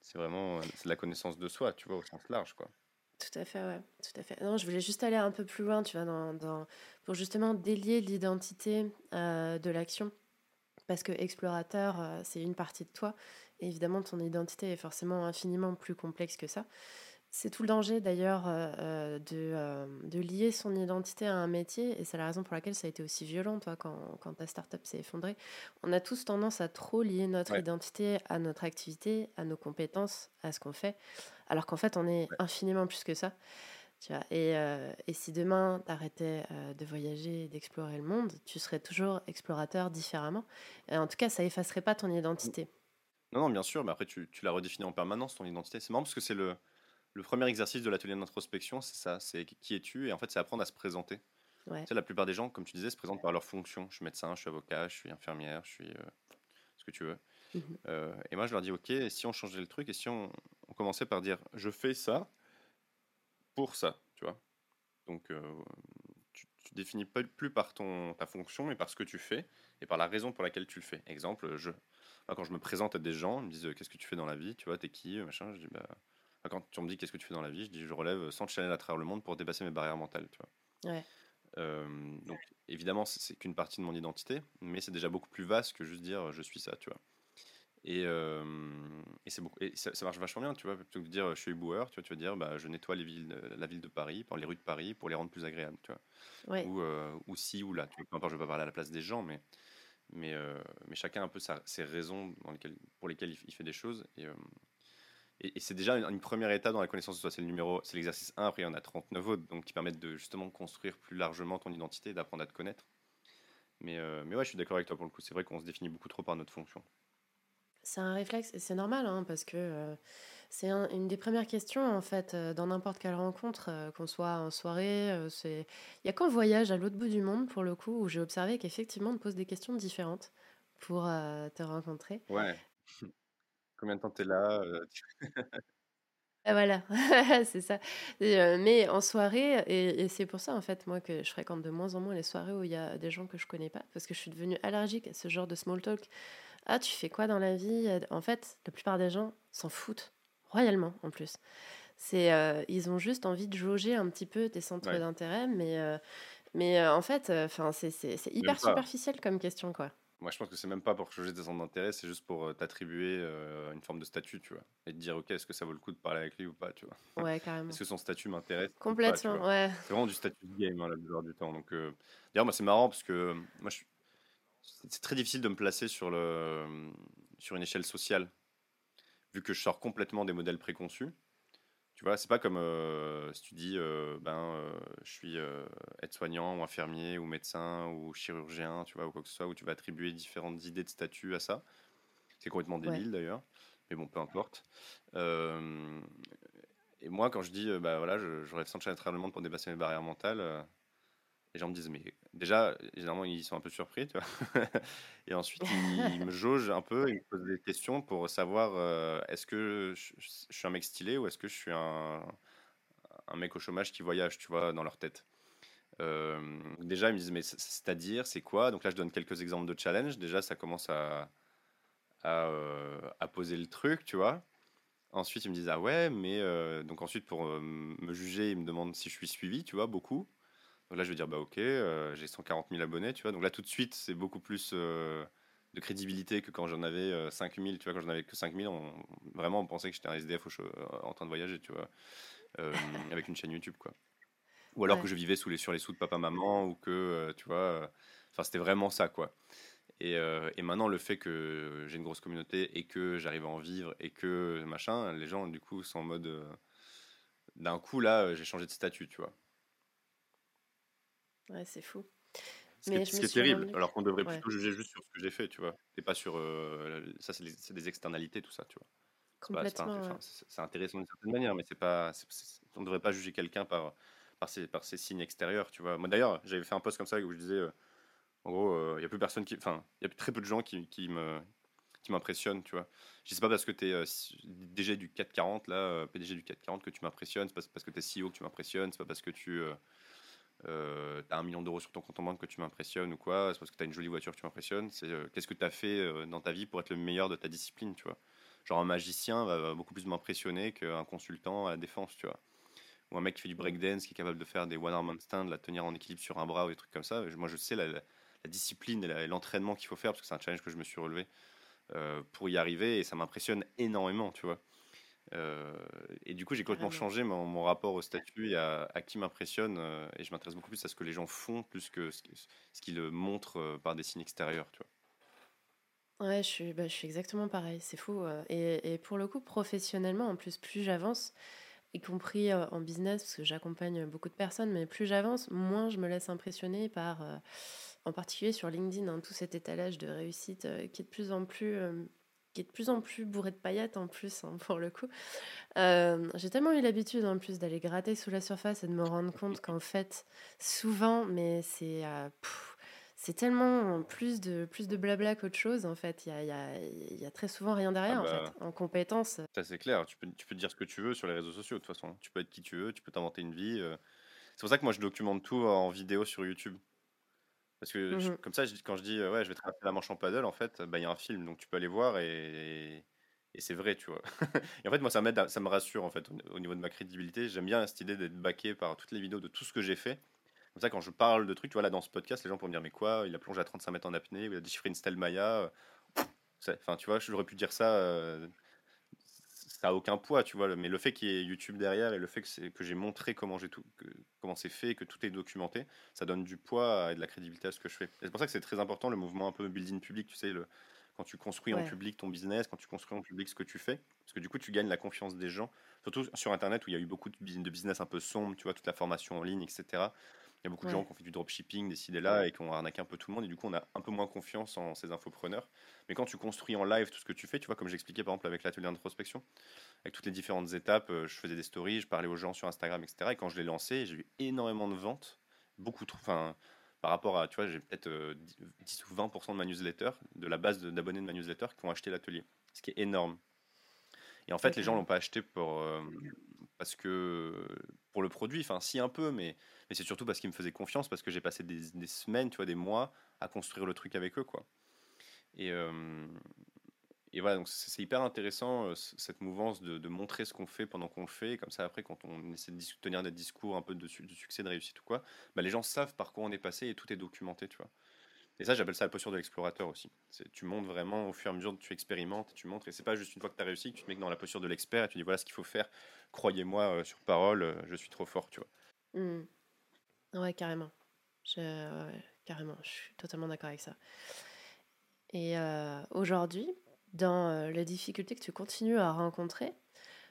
c'est vraiment la connaissance de soi, tu vois, au sens large, quoi. Tout à fait, ouais, tout à fait. Non, je voulais juste aller un peu plus loin, tu vois, dans, dans pour justement délier l'identité euh, de l'action. Parce que explorateur, euh, c'est une partie de toi. Et évidemment, ton identité est forcément infiniment plus complexe que ça. C'est tout le danger d'ailleurs euh, de, de, lier son identité à un métier, et c'est la raison pour laquelle ça a été aussi violent, toi, quand, quand ta startup s'est effondrée. On a tous tendance à trop lier notre identité à notre activité, à nos compétences, à ce qu'on fait alors qu'en fait, on est infiniment plus que ça. Tu vois et, euh, et, si demain, tu arrêtais euh, de voyager d'explorer le monde, tu serais toujours explorateur différemment. Et en tout cas, ça effacerait pas ton identité. Non, non, bien sûr, mais après, tu, tu la redéfinis en permanence, ton identité. C'est marrant parce que c'est le, le premier exercice de l'atelier d'introspection, c'est ça, c'est qui es-tu Et en fait, c'est apprendre à se présenter. Ouais. Tu sais, la plupart des gens, comme tu disais, se présentent par leur fonction. Je suis médecin, je suis avocat, je suis infirmière, je suis euh, ce que tu veux. Mmh et moi, je leur dis, OK, si on changeait le truc, et si on, on commençait par dire je fais ça pour ça, tu vois. Donc euh, tu, tu, définis plus par ton, ta fonction, mais par ce que tu fais et par la raison pour laquelle tu le fais. Exemple, je, quand je me présente à des gens, ils me disent qu'est-ce que tu fais dans la vie, tu vois, t'es qui, machin, je dis bah, quand tu me dis qu'est-ce que tu fais dans la vie, je dis je relève 100 channels à travers le monde pour dépasser mes barrières mentales, tu vois. Ouais. Euh, donc évidemment c'est qu'une partie de mon identité, mais c'est déjà beaucoup plus vaste que juste dire je suis ça, tu vois. Et, euh, et, c'est beaucoup, et ça, marche vachement bien, tu vois. Plutôt que de dire je suis éboueur, tu, vois, tu vas dire bah, je nettoie les villes, la ville de Paris, les rues de Paris pour les rendre plus agréables, tu vois. Ou, euh, ou si ou là. Tu vois, peu importe, je vais pas parler à la place des gens, mais, mais, euh, mais chacun a un peu sa, ses raisons dans lesquelles, pour lesquelles il, fait des choses. Et, et, c'est déjà une, première étape dans la connaissance de soi. C'est le numéro, c'est l'exercice 1, après il y en a 39 autres, donc qui permettent de justement construire plus largement ton identité, d'apprendre à te connaître. Mais, mais ouais, je suis d'accord avec toi pour le coup. C'est vrai qu'on se définit beaucoup trop par notre fonction. C'est un réflexe, et c'est normal, hein, parce que euh, c'est une des premières questions, en fait, euh, dans n'importe quelle rencontre, euh, qu'on soit en soirée. c'est... Il y a qu'en voyage à l'autre bout du monde, pour le coup, où j'ai observé qu'effectivement, on te pose des questions différentes pour te rencontrer. Ouais. Combien de temps t'es là ah, voilà, c'est ça. mais en soirée, et, et c'est pour ça, en fait, moi, que je fréquente de moins en moins les soirées où il y a des gens que je connais pas, parce que je suis devenue allergique à ce genre de small talk ah, tu fais quoi dans la vie? En fait, la plupart des gens s'en foutent, royalement en plus. C'est, euh, ils ont juste envie de jauger un petit peu tes centres d'intérêt, mais, euh, mais euh, en fait, enfin, c'est, c'est, hyper superficiel comme question, quoi. Moi, je pense que c'est même pas pour jauger tes centres d'intérêt, c'est juste pour t'attribuer une forme de statut, tu vois. Et te dire, ok, est-ce que ça vaut le coup de parler avec lui ou pas, tu vois? Ouais, carrément. Est-ce que son statut m'intéresse Complètement, ouais. C'est vraiment du statut de game, hein, la plupart du temps. Donc, d'ailleurs, moi, c'est marrant parce que moi, je suis c'est très difficile de me placer sur, le, sur une échelle sociale, vu que je sors complètement des modèles préconçus. Tu vois, c'est pas comme euh, si tu dis, euh, ben, euh, je suis aide-soignant ou infirmier ou médecin ou chirurgien, tu vois, ou quoi que ce soit, où tu vas attribuer différentes idées de statut à ça. C'est complètement débile d'ailleurs, mais bon, peu importe. et moi, quand je dis, bah voilà, je, je rêve sans le monde pour dépasser mes barrières mentales, les gens me disent, mais déjà, généralement, ils sont un peu surpris, tu vois. et ensuite, ils, me jaugent un peu, ils me posent des questions pour savoir euh, est-ce que je, suis un mec stylé ou est-ce que je suis un, un, mec au chômage qui voyage, tu vois, dans leur tête. Euh, déjà, ils me disent, mais c'est-à-dire, c'est quoi? Donc là, je donne quelques exemples de challenge. Déjà, ça commence à, à, euh, à poser le truc, tu vois. Ensuite, ils me disent, ah ouais, mais. donc ensuite, pour me juger, ils me demandent si je suis suivi, tu vois, beaucoup. Là, je vais dire, bah ok, euh, j'ai 140 000 abonnés, tu vois. Donc là, tout de suite, c'est beaucoup plus euh, de crédibilité que quand j'en avais 5 euh, 000, tu vois. Quand j'en avais que 5 000, on, vraiment, on pensait que j'étais un SDF en train de voyager, tu vois, avec une chaîne YouTube, quoi. Ou alors que je vivais sous les, sur les sous de papa-maman, ou que, tu vois, enfin, c'était vraiment ça, quoi. Et, et, maintenant, le fait que j'ai une grosse communauté et que j'arrive à en vivre et que machin, les gens, du coup, sont en mode. D'un coup, là, j'ai changé de statut, tu vois. Ouais, c'est fou. Ce qui est, terrible, alors qu'on devrait plutôt juger juste sur ce que j'ai fait, tu vois. Et pas sur. Euh, ça, c'est des externalités, tout ça, tu vois. Complètement. C'est intéressant d'une certaine manière, mais c'est pas. on ne devrait pas juger quelqu'un par, par, ses, par ses signes extérieurs, tu vois. Moi, d'ailleurs, j'avais fait un post comme ça où je disais. Euh, en gros, euh, il y a plus personne qui. Enfin, il y a très peu de gens qui, qui me qui m'impressionnent, tu vois. Je sais pas parce que tu es DG du 440, là, PDG du 440 que tu m'impressionnes, c'est pas parce que tu es CEO que tu m'impressionnes, c'est pas parce que tu euh, tu as un million d'euros sur ton compte en banque que tu m'impressionnes ou quoi, c'est parce que tu as une jolie voiture que tu m'impressionnes, c'est euh, qu'est-ce que tu as fait euh, dans ta vie pour être le meilleur de ta discipline, tu vois? Genre un magicien va, beaucoup plus m'impressionner qu'un consultant à la défense, tu vois. Ou un mec qui fait du breakdance, qui est capable de faire des one-arm stands, la tenir en équilibre sur un bras ou des trucs comme ça. Moi, je sais la, discipline et l'entraînement qu'il faut faire, parce que c'est un challenge que je me suis relevé pour y arriver, et ça m'impressionne énormément, tu vois. Euh, et du coup, j'ai complètement changé mon, mon, rapport au statut et à, qui m'impressionne. Euh, et je m'intéresse beaucoup plus à ce que les gens font, plus que ce, qu'ils montrent euh, par des signes extérieurs. Tu vois. Ouais, je suis, bah, je suis exactement pareil. C'est fou. Et, et, pour le coup, professionnellement, en plus, plus j'avance, y compris en business, parce que j'accompagne beaucoup de personnes, mais plus j'avance, moins je me laisse impressionner par, en particulier sur LinkedIn, hein, tout cet étalage de réussite qui est de plus en plus qui est de plus en plus bourré de paillettes en plus, hein, pour le coup. Euh, j'ai tellement eu l'habitude en plus d'aller gratter sous la surface et de me rendre compte qu'en fait, souvent, mais c'est... Euh, c'est tellement plus de, plus de blabla qu'autre chose, en fait. Il y a, y, a, y a, très souvent rien derrière, ah en bah, fait, en compétences. Ça, c'est clair. Tu peux, tu peux dire ce que tu veux sur les réseaux sociaux, de toute façon. Tu peux être qui tu veux, tu peux t'inventer une vie. Euh. C'est pour ça que moi, je documente tout en vidéo sur YouTube. Parce que mmh comme ça, quand je dis ouais, je vais traverser la Manche en paddle, en fait, bah, il y a un film, donc tu peux aller voir et, et c'est vrai, tu vois. et en fait, moi, ça m'aide, ça me rassure en fait au, niveau de ma crédibilité. J'aime bien cette idée d'être backé par toutes les vidéos de tout ce que j'ai fait. Comme ça, quand je parle de trucs, tu vois, là dans ce podcast, les gens pourraient me dire mais quoi? Il a plongé à 35 mètres en apnée, il a déchiffré une stèle Maya. Enfin, tu vois, j'aurais pu dire ça. Euh, ça a aucun poids, tu vois. Mais le fait qu'il y ait YouTube derrière et le fait que, que j'ai montré comment j'ai tout, comment c'est fait, que tout est documenté, ça donne du poids et de la crédibilité à ce que je fais. C'est pour ça que c'est très important le mouvement un peu building public, tu sais, le, quand tu construis en public ton business, quand tu construis en public ce que tu fais, parce que du coup tu gagnes la confiance des gens, surtout sur Internet où il y a eu beaucoup de business un peu sombre, tu vois, toute la formation en ligne, etc. Il y a beaucoup de gens qui ont fait du dropshipping, décidé là, et qui ont arnaqué un peu tout le monde. Et du coup, on a un peu moins confiance en ces infopreneurs. Mais quand tu construis en live tout ce que tu fais, tu vois, comme j'expliquais par exemple avec l'atelier d'introspection, avec toutes les différentes étapes, euh, je faisais des stories, je parlais aux gens sur Instagram, etc. Et quand je l'ai lancé, j'ai eu énormément de ventes, beaucoup trop. Enfin, par rapport à, tu vois, j'ai peut-être 10 euh, ou 20% de ma newsletter, de la base d'abonnés de, ma newsletter qui ont acheté l'atelier. Ce qui est énorme. Et en fait, les gens l'ont pas acheté pour, euh, parce que pour le produit, enfin si un peu, mais, mais c'est surtout parce qu'ils me faisaient confiance, parce que j'ai passé des, des, semaines, tu vois, des mois à construire le truc avec eux, quoi. Et, euh, et voilà, donc c'est hyper intéressant cette mouvance de, de montrer ce qu'on fait pendant qu'on le fait, comme ça après quand on essaie de tenir des discours un peu de, de succès, de réussite ou quoi, bah, les gens savent par quoi on est passé et tout est documenté, tu vois. Et ça, j'appelle ça la posture de l'explorateur aussi. Tu montes vraiment au fur et à mesure que tu expérimentes, tu montres. Et c'est pas juste une fois que tu as réussi que tu te mets dans la posture de l'expert et tu dis voilà ce qu'il faut faire. Croyez-moi euh, sur parole, euh, je suis trop fort, tu vois. Mmh. Ouais, carrément. Je, carrément, je suis totalement d'accord avec ça. Et euh, aujourd'hui, dans les difficultés que tu continues à rencontrer,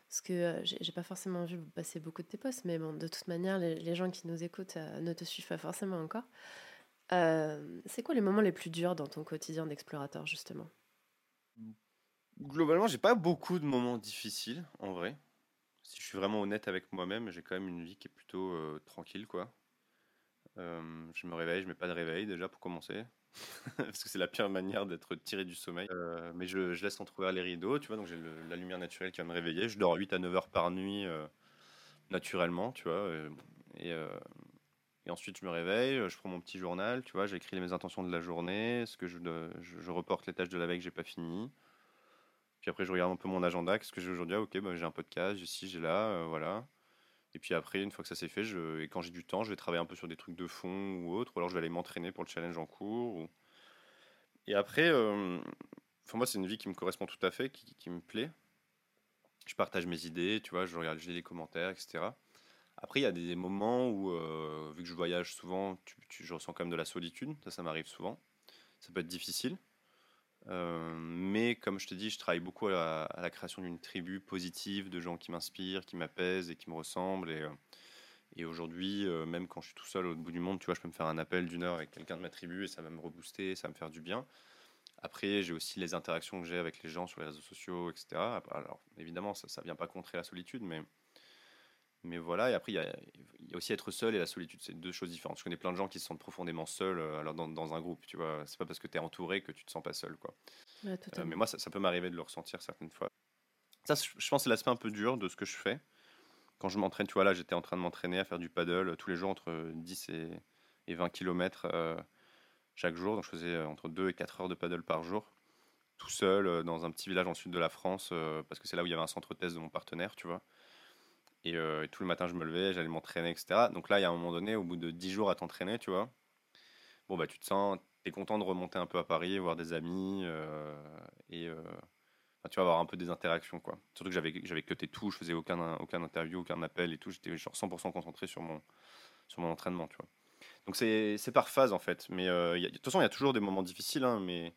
parce que j'ai pas forcément vu passer beaucoup de tes posts, mais bon, de toute manière, les, les gens qui nous écoutent ne te suivent pas forcément encore. Euh, c'est quoi les moments les plus durs dans ton quotidien d'explorateur, justement? Globalement, j'ai pas beaucoup de moments difficiles, en vrai. Si je suis vraiment honnête avec moi-même, j'ai quand même une vie qui est plutôt euh, tranquille, quoi. Euh, je me réveille, je mets pas de réveil déjà pour commencer. Parce que c'est la pire manière d'être tiré du sommeil. Mais je, je laisse entrouvert les rideaux, tu vois, donc j'ai la lumière naturelle qui va me réveiller. Je dors 8 à 9 heures par nuit naturellement, tu vois. Et ensuite, je me réveille, je prends mon petit journal, tu vois, j'écris mes intentions de la journée, ce que je, je, reporte les tâches de la veille que j'ai pas fini. Puis après, je regarde un peu mon agenda, qu'est-ce que j'ai aujourd'hui? Ah, Ok, bah, j'ai un podcast, j'ai ci, j'ai là, euh, voilà. Et puis après, une fois que ça s'est fait, et quand j'ai du temps, je vais travailler un peu sur des trucs de fond ou autre, ou alors je vais aller m'entraîner pour le challenge en cours. Et après, euh, moi, c'est une vie qui me correspond tout à fait, qui, qui, me plaît. Je partage mes idées, tu vois, je regarde, je lis les commentaires, etc. Après, il y a des moments où, euh, vu que je voyage souvent, je ressens quand même de la solitude, ça, ça m'arrive souvent. Ça peut être difficile. Euh, mais comme je te dis, je travaille beaucoup à la, création d'une tribu positive, de gens qui m'inspirent, qui m'apaisent et qui me ressemblent. Et, euh, aujourd'hui, même quand je suis tout seul au bout du monde, tu vois, je peux me faire un appel d'une heure avec quelqu'un de ma tribu et ça va me rebooster, ça va me faire du bien. Après, j'ai aussi les interactions que j'ai avec les gens sur les réseaux sociaux, etc. Alors, évidemment, ça ne vient pas contrer la solitude, mais mais voilà, et après, il y, a, aussi être seul et la solitude, c'est deux choses différentes. Je connais plein de gens qui se sentent profondément seuls euh, alors dans, un groupe, tu vois. C'est pas parce que tu es entouré que tu te sens pas seul, quoi. Euh, mais moi, ça, peut m'arriver de le ressentir certaines fois. Ça, je pense, c'est l'aspect un peu dur de ce que je fais. Quand je m'entraîne, tu vois, là, j'étais en train de m'entraîner à faire du paddle tous les jours entre 10 et, et 20 km chaque jour. Donc, je faisais entre 2 et 4 heures de paddle par jour, tout seul, dans un petit village en sud de la France, parce que c'est là où il y avait un centre test de mon partenaire, tu vois. Euh, et, tout le matin, je me levais, j'allais m'entraîner, etc. Donc là, il y a un moment donné, au bout de 10 jours à t'entraîner, tu vois, bon, bah, tu te sens, tu es content de remonter un peu à Paris, voir des amis, euh, et euh, tu vas avoir un peu des interactions, quoi. Surtout que j'avais, j'avais cuté tout, je faisais aucun, aucun interview, aucun appel et tout, j'étais genre 100% concentré sur mon, sur mon entraînement, tu vois. Donc c'est, c'est par phase, en fait. Mais de toute façon, il y a toujours des moments difficiles, hein, mais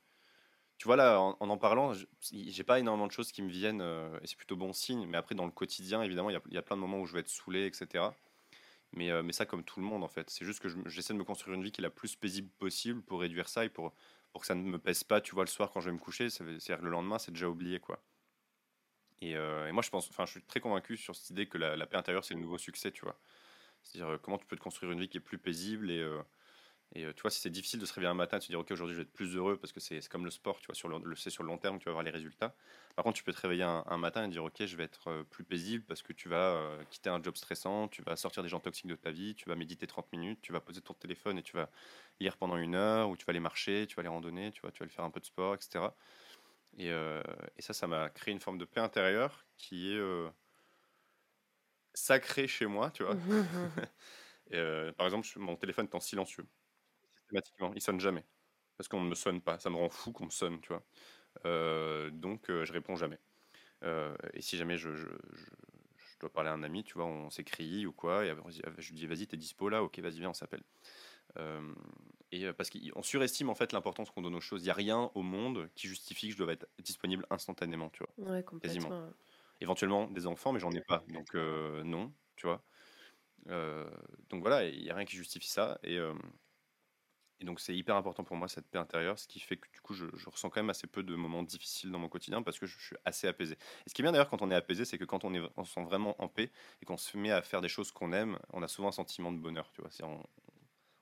tu vois, là, en en, parlant, j'ai pas énormément de choses qui me viennent, euh, et c'est plutôt bon signe. Mais après, dans le quotidien, évidemment, il y, a plein de moments où je vais être saoulé, etc. Mais, euh, mais ça, comme tout le monde, en fait. C'est juste que j'essaie de me construire une vie qui est la plus paisible possible pour réduire ça et pour, que ça ne me pèse pas, tu vois, le soir quand je vais me coucher. C'est-à-dire le lendemain, c'est déjà oublié, quoi. Et, euh, et, moi, je pense, enfin, je suis très convaincu sur cette idée que la, la paix intérieure, c'est le nouveau succès, tu vois. C'est-à-dire comment tu peux te construire une vie qui est plus paisible et et euh, tu vois, si c'est difficile de se réveiller un matin et de se dire, OK, aujourd'hui, je vais être plus heureux parce que c'est comme le sport, tu vois, sur le, c'est sur le long terme tu vas voir les résultats. Par contre, tu peux te réveiller un, matin et dire, OK, je vais être euh, plus paisible parce que tu vas euh, quitter un job stressant, tu vas sortir des gens toxiques de ta vie, tu vas méditer 30 minutes, tu vas poser ton téléphone et tu vas lire pendant une heure, ou tu vas aller marcher, tu vas aller randonner, tu vois, tu vas aller faire un peu de sport, etc. Et, et ça, ça m'a créé une forme de paix intérieure qui est sacrée chez moi, tu vois. Par exemple, mon téléphone est en silencieux systématiquement. Il sonne jamais. Parce qu'on ne me sonne pas. Ça me rend fou qu'on me sonne, tu vois. Euh, donc, euh, je réponds jamais. Euh, et si jamais je, je, dois parler à un ami, tu vois, on s'écrit ou quoi, et je lui dis, vas-y, t'es dispo là, ok, vas-y, viens, on s'appelle. et parce qu'on surestime en fait l'importance qu'on donne aux choses. Il n'y a rien au monde qui justifie que je dois être disponible instantanément, tu vois. Ouais, complètement. Quasiment. Éventuellement des enfants, mais j'en ai pas. Donc, non, tu vois. donc voilà, il n'y a rien qui justifie ça. Et, et donc c'est hyper important pour moi cette paix intérieure, ce qui fait que du coup je, ressens quand même assez peu de moments difficiles dans mon quotidien parce que je, suis assez apaisé. Et ce qui est bien d'ailleurs quand on est apaisé, c'est que quand on, est, on se sent vraiment en paix et qu'on se met à faire des choses qu'on aime, on a souvent un sentiment de bonheur, tu vois. On,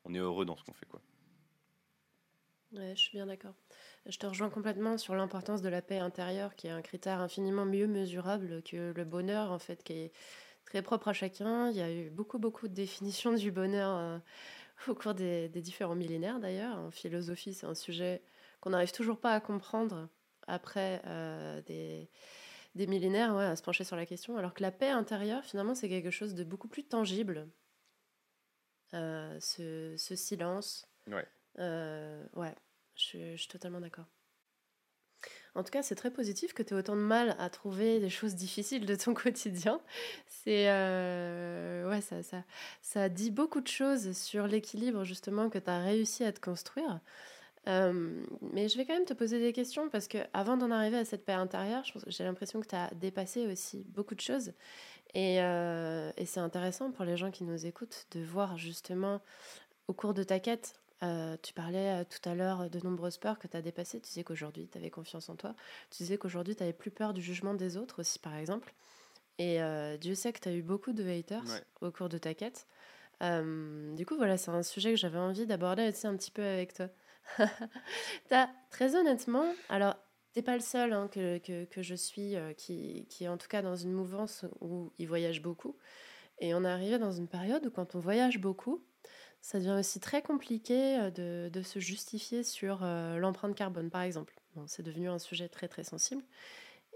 on, est heureux dans ce qu'on fait, quoi. Ouais, je suis bien d'accord. Je te rejoins complètement sur l'importance de la paix intérieure, qui est un critère infiniment mieux mesurable que le bonheur, en fait, qui est très propre à chacun. Il y a eu beaucoup, beaucoup de définitions du bonheur. Euh, au cours des, différents millénaires d'ailleurs. En philosophie, c'est un sujet qu'on n'arrive toujours pas à comprendre après euh, des, des, millénaires ouais, à se pencher sur la question, alors que la paix intérieure, finalement, c'est quelque chose de beaucoup plus tangible. Euh, ce, ce, silence. Ouais. Euh, ouais, je, je suis totalement d'accord. En tout cas, c'est très positif que tu aies autant de mal à trouver des choses difficiles de ton quotidien. C'est euh, ouais, ça, ça, ça dit beaucoup de choses sur l'équilibre justement que tu as réussi à te construire. Euh, mais je vais quand même te poser des questions parce que avant d'en arriver à cette paix intérieure, j'ai l'impression que tu as dépassé aussi beaucoup de choses. Euh, et c'est intéressant pour les gens qui nous écoutent de voir justement au cours de ta quête tu parlais tout à l'heure de nombreuses peurs que tu as dépassées. Tu disais qu'aujourd'hui, tu avais confiance en toi. Tu disais qu'aujourd'hui, tu n'avais plus peur du jugement des autres aussi, par exemple. Et Dieu sait que tu as eu beaucoup de haters au cours de ta quête. du coup, voilà, c'est un sujet que j'avais envie d'aborder aussi un petit peu avec toi. as, très honnêtement, alors, t'es pas le seul hein, que, que, que, je suis qui, qui est en tout cas dans une mouvance où il voyage beaucoup. Et on est arrivé dans une période où quand on voyage beaucoup, ça devient aussi très compliqué de, de se justifier sur l'empreinte carbone, par exemple. Bon, c'est devenu un sujet très très sensible.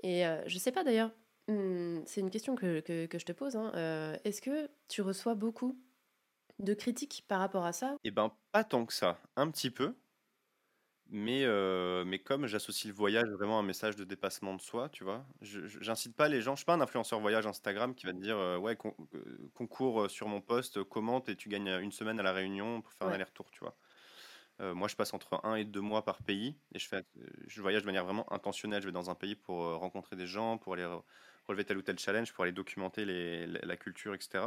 Et je sais pas d'ailleurs, Mmh, c'est une question que, que, je te pose. Hein. Euh, est-ce que tu reçois beaucoup de critiques par rapport à ça? Eh ben, pas tant que ça. Un petit peu. Mais, euh, mais comme j'associe le voyage vraiment à un message de dépassement de soi, tu vois, j'incite pas les gens, je suis pas un influenceur voyage Instagram qui va te dire euh, ouais concours sur mon poste, commente et tu gagnes une semaine à la Réunion pour faire un aller-retour, tu vois. moi, je passe entre un et deux mois par pays et je fais, je voyage de manière vraiment intentionnelle. Je vais dans un pays pour rencontrer des gens, pour aller relever tel ou tel challenge pour aller documenter les, la, culture, etc.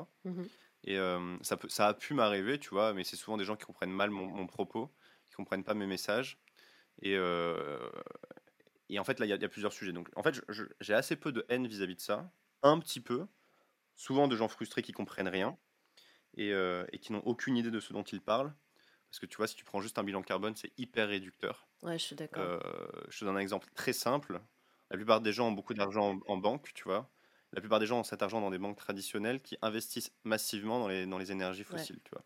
Et euh, ça, peut, ça a pu m'arriver, tu vois, mais c'est souvent des gens qui comprennent mal mon, propos, qui comprennent pas mes messages. Et, euh, et en fait, là, il y, a plusieurs sujets. Donc, en fait, j'ai assez peu de haine vis-à-vis de ça, un petit peu, souvent de gens frustrés qui comprennent rien et, euh, et qui n'ont aucune idée de ce dont ils parlent. Parce que tu vois, si tu prends juste un bilan carbone, c'est hyper réducteur. Ouais, je suis d'accord. je te donne un exemple très simple. La plupart des gens ont beaucoup d'argent en, banque, tu vois. La plupart des gens ont cet argent dans des banques traditionnelles qui investissent massivement dans les, dans les énergies fossiles, tu vois.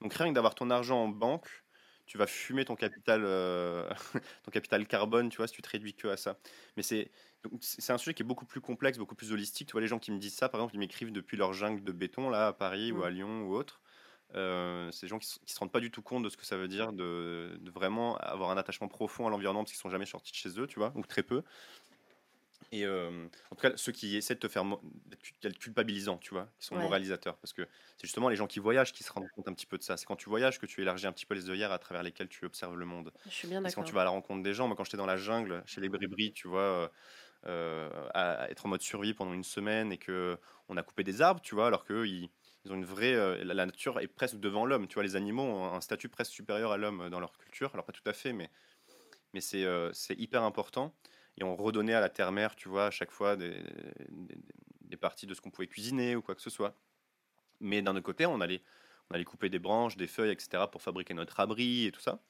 Donc rien que d'avoir ton argent en banque, tu vas fumer ton capital, euh, ton capital carbone, tu vois, si tu te réduis que à ça. Mais c'est c'est un sujet qui est beaucoup plus complexe, beaucoup plus holistique. Tu vois, les gens qui me disent ça, par exemple, ils m'écrivent depuis leur jungle de béton, là, à Paris ou mmh. à Lyon ou autre. Euh, c'est des gens qui, ne se rendent pas du tout compte de ce que ça veut dire de, de vraiment avoir un attachement profond à l'environnement parce qu'ils sont jamais sortis de chez eux, tu vois, ou très peu. Et euh, en tout cas, ceux qui essaient de te faire être culpabilisant, tu vois, qui sont moralisateurs. Parce que c'est justement les gens qui voyagent qui se rendent compte un petit peu de ça. C'est quand tu voyages que tu élargis un petit peu les œillères à travers lesquelles tu observes le monde. Je suis bien d'accord. quand tu vas à la rencontre des gens, moi quand j'étais dans la jungle, chez les bribris, tu vois, euh, euh, à être en mode survie pendant une semaine et que on a coupé des arbres, tu vois, alors qu'eux, ils, ils ont une vraie. la, nature est presque devant l'homme, tu vois, les animaux ont un statut presque supérieur à l'homme dans leur culture. Alors pas tout à fait, mais, mais c'est hyper important et on redonnait à la terre-mère, tu vois, à chaque fois des, parties de ce qu'on pouvait cuisiner ou quoi que ce soit. Mais d'un autre côté, on allait, on allait couper des branches, des feuilles, etc. pour fabriquer notre abri et tout ça.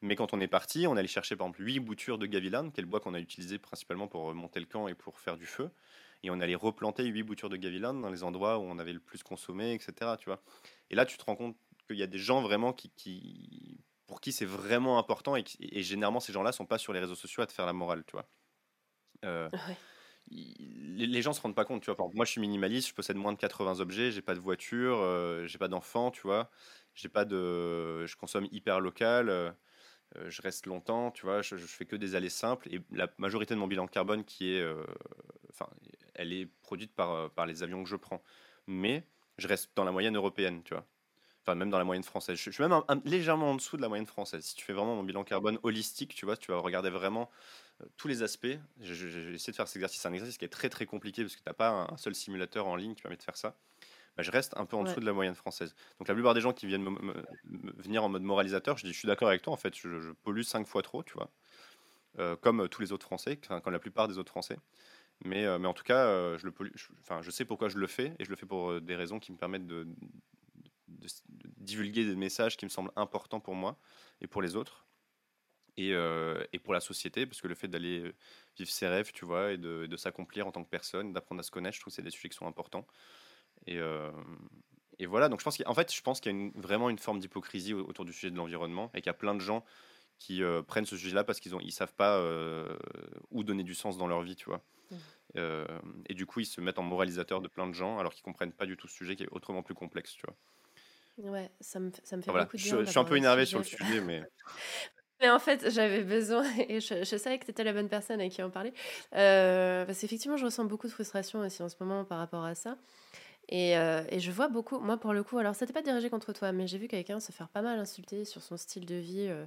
Mais quand on est parti, on allait chercher par exemple 8 boutures de gavilan, qui est le bois qu'on a utilisé principalement pour monter le camp et pour faire du feu. Et on allait replanter 8 boutures de gavilan dans les endroits où on avait le plus consommé, etc. Tu vois. Et là, tu te rends compte qu'il y a des gens vraiment qui, pour qui c'est vraiment important et, et généralement ces gens-là sont pas sur les réseaux sociaux à te faire la morale, tu vois. Euh, les, gens se rendent pas compte, tu vois. moi, je suis minimaliste, je possède moins de 80 objets, j'ai pas de voiture, euh, j'ai pas d'enfant, tu vois. J'ai pas de, je consomme hyper local, euh, je reste longtemps, tu vois. Je, fais que des allées simples et la majorité de mon bilan carbone qui est, enfin, elle est produite par par les avions que je prends. Mais je reste dans la moyenne européenne, tu vois. Enfin, même dans la moyenne française. Je, suis même légèrement en dessous de la moyenne française. Si tu fais vraiment mon bilan carbone holistique, tu vois, tu vas regarder vraiment euh, tous les aspects. J'ai essayé de faire cet exercice. C'est un exercice qui est très très compliqué parce que tu n'as pas un seul simulateur en ligne qui permet de faire ça. Bah, je reste un peu en dessous de la moyenne française. Donc la plupart des gens qui viennent venir en mode moralisateur, je dis je suis d'accord avec toi, en fait, je, pollue cinq fois trop, tu vois, euh, comme tous les autres Français, comme la plupart des autres Français. Mais, euh, mais en tout cas, je, le pollue, enfin, je sais pourquoi je le fais et je le fais pour des raisons qui me permettent de, de, divulguer des messages qui me semblent importants pour moi et pour les autres. Et, euh, et, pour la société, parce que le fait d'aller euh, vivre ses rêves, tu vois, et de, de s'accomplir en tant que personne, d'apprendre à se connaître, je trouve que c'est des sujets qui sont importants. Et, euh, et voilà, donc je pense qu'en fait, je pense qu'il y a une, vraiment une forme d'hypocrisie autour du sujet de l'environnement, et qu'il y a plein de gens qui prennent ce sujet-là parce qu'ils ne ils savent pas où donner du sens dans leur vie, tu vois. Mmh. et du coup, ils se mettent en moralisateur de plein de gens, alors qu'ils comprennent pas du tout ce sujet qui est autrement plus complexe, tu vois. Ouais, ça me, ça me fait beaucoup de bien. Je, je suis un peu énervé sur le sujet, mais. Mais en fait, j'avais besoin, et je, savais que tu étais la bonne personne à qui en parler. Euh, parce qu'effectivement, je ressens beaucoup de frustration aussi en ce moment par rapport à ça. Et, euh, et je vois beaucoup, moi pour le coup, alors c'était pas dirigé contre toi, mais j'ai vu quelqu'un se faire pas mal insulter sur son style de vie. Euh,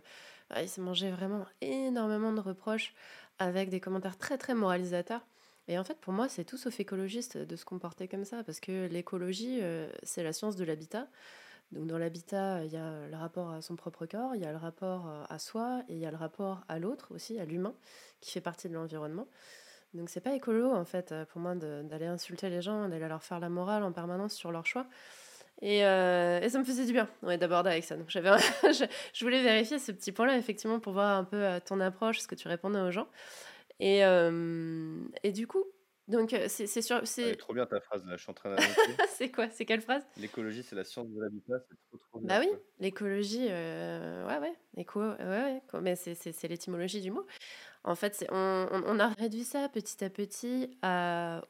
il s'est mangé vraiment énormément de reproches avec des commentaires très très moralisateurs. Et en fait, pour moi, c'est tout sauf écologiste de se comporter comme ça, parce que l'écologie, c'est la science de l'habitat. Donc dans l'habitat, il y a le rapport à son propre corps, il y a le rapport à soi et il y a le rapport à l'autre aussi, à l'humain, qui fait partie de l'environnement. Donc c'est pas écolo en fait pour moi d'aller insulter les gens, d'aller leur faire la morale en permanence sur leurs choix. Et, euh, ça me faisait du bien d'aborder avec ça. Donc j'avais, je, voulais vérifier ce petit point-là, effectivement, pour voir un peu euh, ton approche, ce que tu répondais aux gens. Euh, et du coup, donc c'est, c'est sûr. C'est trop bien ta phrase là, je suis en train c'est quoi? C'est quelle phrase? L'écologie, c'est la science de l'habitat, c'est trop trop bien. Bah oui, l'écologie, ouais, ouais, éco, ouais, ouais, mais c'est l'étymologie du mot. En fait, on, a réduit ça petit à petit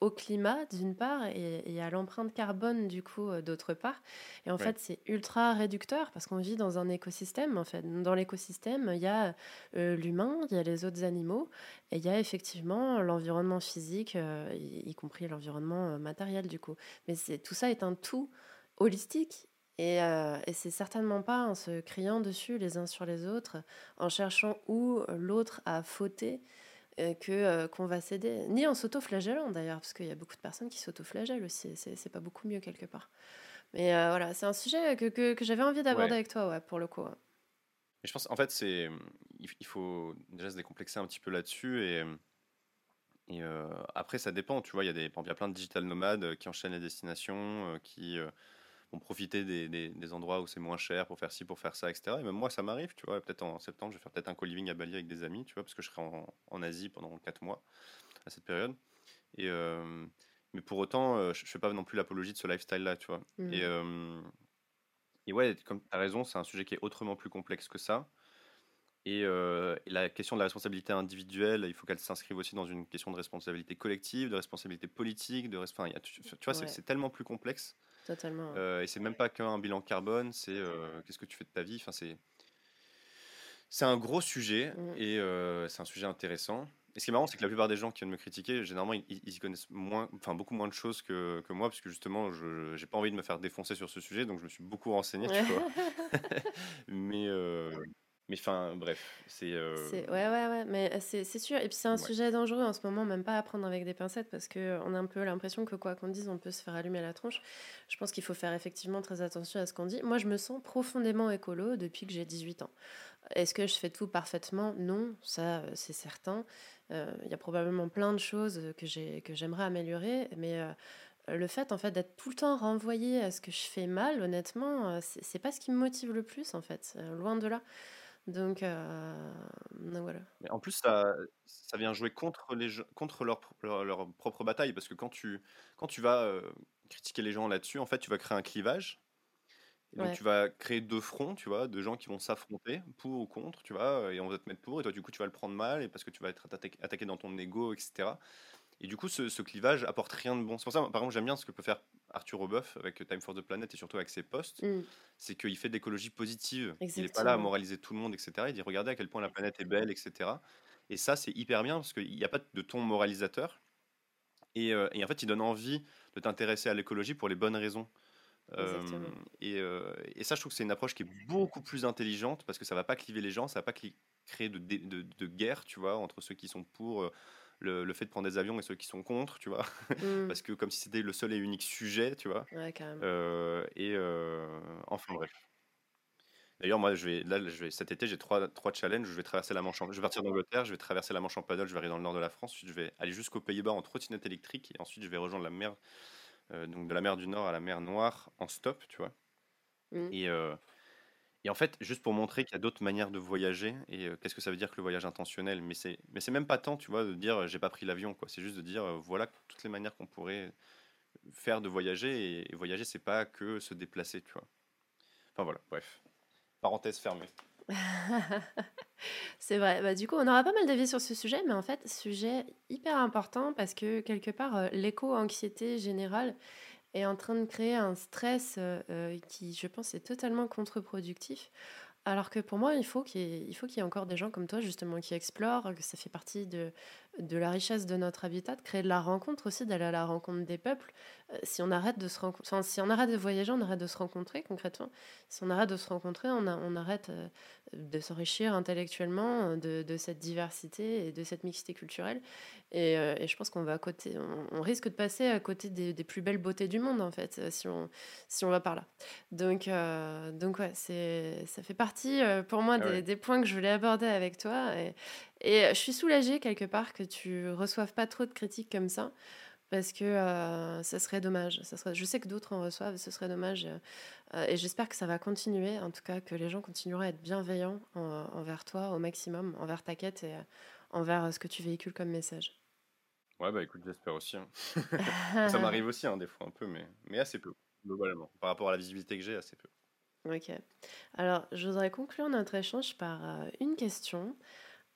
au climat, d'une part, et, à l'empreinte carbone, du coup, euh, d'autre part. Et en fait, c'est ultra réducteur parce qu'on vit dans un écosystème. En fait, dans l'écosystème, il y a euh, l'humain, il y a les autres animaux, et il y a effectivement l'environnement physique, euh, y, y, compris l'environnement matériel, du coup. Mais tout ça est un tout holistique euh, et, c'est certainement pas en se criant dessus les uns sur les autres, en cherchant où l'autre a fauté, euh, que euh, qu'on va céder. Ni en s'auto-flagellant d'ailleurs, parce qu'il y a beaucoup de personnes qui s'auto-flagellent aussi. C'est pas beaucoup mieux quelque part. Mais voilà, c'est un sujet que, que, que j'avais envie d'aborder avec toi, ouais, pour le coup. je pense, en fait, c'est il faut déjà se décomplexer un petit peu là-dessus et. Et après, ça dépend, tu vois, il y, a des, il y a plein de digital nomades qui enchaînent les destinations, qui, vont profiter des, des, endroits où c'est moins cher pour faire ci, pour faire ça, etc. Et même moi, ça m'arrive, tu vois. Peut-être en septembre, je vais faire peut-être un co-living à Bali avec des amis, tu vois, parce que je serai en, en Asie pendant 4 mois à cette période. Et, euh, mais pour autant, euh, je ne fais pas non plus l'apologie de ce lifestyle-là, tu vois. Mmh. Et, euh, et ouais, comme tu as raison, c'est un sujet qui est autrement plus complexe que ça. Et, la question de la responsabilité individuelle, il faut qu'elle s'inscrive aussi dans une question de responsabilité collective, de responsabilité politique, de enfin, tu, tu, vois, c'est tellement plus complexe. Totalement. Euh, et c'est même pas qu'un bilan carbone, c'est euh, qu'est-ce que tu fais de ta vie. Enfin, c'est c'est un gros sujet mmh. et euh, c'est un sujet intéressant. Et ce qui est marrant, c'est que la plupart des gens qui viennent me critiquer, généralement, ils, ils connaissent moins, enfin beaucoup moins de choses que, que moi, parce que justement, je n'ai pas envie de me faire défoncer sur ce sujet, donc je me suis beaucoup renseigné, tu vois. Mais mais enfin, bref, c'est. Ouais, ouais, ouais, mais c'est sûr. Et puis c'est un sujet dangereux en ce moment, même pas à prendre avec des pincettes, parce qu'on a un peu l'impression que quoi qu'on dise, on peut se faire allumer la tronche. Je pense qu'il faut faire effectivement très attention à ce qu'on dit. Moi, je me sens profondément écolo depuis que j'ai 18 ans. Est-ce que je fais tout parfaitement? Non, ça, c'est certain. Il y a probablement plein de choses que j'aimerais améliorer, mais le fait en fait d'être tout le temps renvoyé à ce que je fais mal, honnêtement, c'est pas ce qui me motive le plus en fait, loin de là. Donc, euh, voilà. Mais en plus, ça, ça vient jouer contre, les, contre leur, leur, propre bataille, parce que quand tu, quand tu vas euh, critiquer les gens là-dessus, en fait, tu vas créer un clivage. Et donc, tu vas créer deux fronts, tu vois, de gens qui vont s'affronter, pour ou contre, tu vois, et on va te mettre pour, et toi, du coup, tu vas le prendre mal, et parce que tu vas être attaqué dans ton ego, etc. Et du coup, ce, clivage apporte rien de bon. C'est pour ça, par exemple, j'aime bien ce que peut faire Arthur Obeuf avec Time for the Planet et surtout avec ses posts. Mm. C'est qu'il fait d'écologie positive. Il n'est pas là à moraliser tout le monde, etc. Il dit regardez à quel point la planète est belle, etc. Et ça, c'est hyper bien parce qu'il n'y a pas de ton moralisateur. Et, euh, et, en fait, il donne envie de t'intéresser à l'écologie pour les bonnes raisons. Euh, et, euh, et, ça, je trouve que c'est une approche qui est beaucoup plus intelligente parce que ça va pas cliver les gens, ça va pas créer de, de, de, guerre, tu vois, entre ceux qui sont pour le, fait de prendre des avions et ceux qui sont contre, tu vois. Mm. Parce que comme si c'était le seul et unique sujet, tu vois. Ouais. Euh, et euh, enfin bref. D'ailleurs, moi, je vais, là, je vais, cet été, j'ai trois, trois challenges. Je vais traverser la Manche en, je vais partir d'Angleterre, je vais traverser la Manche en paddle, je vais aller dans le nord de la France, ensuite je vais aller jusqu'aux Pays-Bas en trottinette électrique, et ensuite je vais rejoindre la mer, euh, donc de la mer du Nord à la mer Noire en stop, tu vois. Mm. Et, et en fait, juste pour montrer qu'il y a d'autres manières de voyager, et qu'est-ce que ça veut dire que le voyage intentionnel? Mais c'est, mais c'est même pas tant, tu vois, de dire j'ai pas pris l'avion, quoi. C'est juste de dire voilà toutes les manières qu'on pourrait faire de voyager, et, voyager, c'est pas que se déplacer, tu vois. Enfin voilà, bref. Parenthèse fermée. c'est vrai. Bah, du coup, on aura pas mal d'avis sur ce sujet, mais en fait, sujet hyper important parce que quelque part, l'éco-anxiété générale est en train de créer un stress euh, euh, qui, je pense, est totalement contre-productif. Alors que pour moi, il faut qu'il y, ait- il faut qu'il y ait encore des gens comme toi, justement, qui explorent, que ça fait partie de, de la richesse de notre habitat, de créer de la rencontre aussi, d'aller à la rencontre des peuples. Euh, si on arrête de se renco- enfin, si on arrête de voyager, on arrête de se rencontrer concrètement. Si on arrête de se rencontrer, on, a- on arrête euh, de s'enrichir intellectuellement euh, de, de cette diversité et de cette mixité culturelle. Et, euh, et je pense qu'on va à côté, on, on risque de passer à côté des, des plus belles beautés du monde, en fait, si on, si on va par là. Donc, donc ouais, c'est, ça fait partie pour moi Ah des, points que je voulais aborder avec toi. Et, et je suis soulagée quelque part que tu reçoives pas trop de critiques comme ça. Parce que euh, ça serait dommage. Ça serait, je sais que d'autres en reçoivent, ce serait dommage. euh, euh, et j'espère que ça va continuer, en tout cas que les gens continueront à être bienveillants en- envers toi au maximum, envers ta quête et euh, envers euh, ce que tu véhicules comme message. Ouais, bah écoute, j'espère aussi. hein. Ça m'arrive aussi, hein, des fois, un peu, mais, mais assez peu, globalement. Par rapport à la visibilité que j'ai, assez peu. Ok. Alors, je voudrais conclure notre échange par euh, une question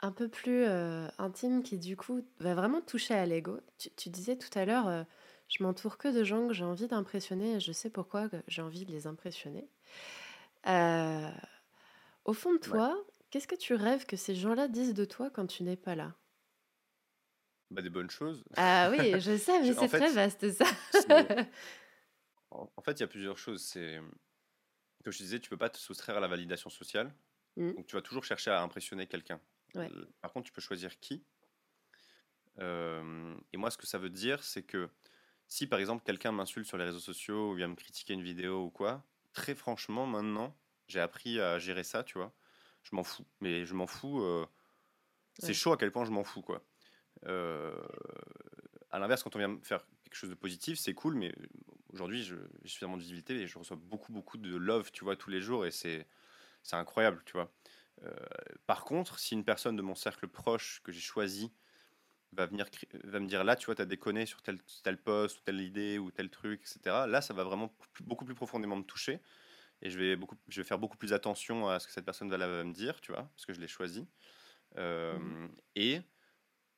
un peu plus euh, intime qui, du coup, va vraiment toucher à l'ego. Tu, tu disais tout à l'heure, euh, je m'entoure que de gens que j'ai envie d'impressionner et je sais pourquoi j'ai envie de les impressionner. Euh, au fond de Ouais. toi, qu'est-ce que tu rêves que ces gens-là disent de toi quand tu n'es pas là? Bah, des bonnes choses. Ah oui, je sais, mais c'est très vaste ça. en, fait, il y a plusieurs choses. C'est, comme je disais, tu peux pas te soustraire à la validation sociale. Mm. Donc, tu vas toujours chercher à impressionner quelqu'un. Ouais. Euh, Par contre, tu peux choisir qui. Euh, et moi, ce que ça veut dire, c'est que si, par exemple, quelqu'un m'insulte sur les réseaux sociaux ou vient me critiquer une vidéo ou quoi, très franchement, maintenant, j'ai appris à gérer ça, tu vois. Je m'en fous. Mais je m'en fous. euh, c'est Ouais. chaud à quel point je m'en fous, quoi. Euh, à l'inverse, quand on vient me faire quelque chose de positif, c'est cool, mais aujourd'hui, j'ai suffisamment de visibilité et je reçois beaucoup, beaucoup de love, tu vois, tous les jours, et c'est c'est incroyable, tu vois. Euh, par contre, si une personne de mon cercle proche que j'ai choisi va venir va me dire là, tu vois, t'as déconné sur tel, tel poste, ou telle idée, ou tel truc, etc., là, ça va vraiment beaucoup plus profondément me toucher, et je vais, beaucoup, je vais faire beaucoup plus attention à ce que cette personne va, va me dire, tu vois, parce que je l'ai choisi. Euh, Mhm. Et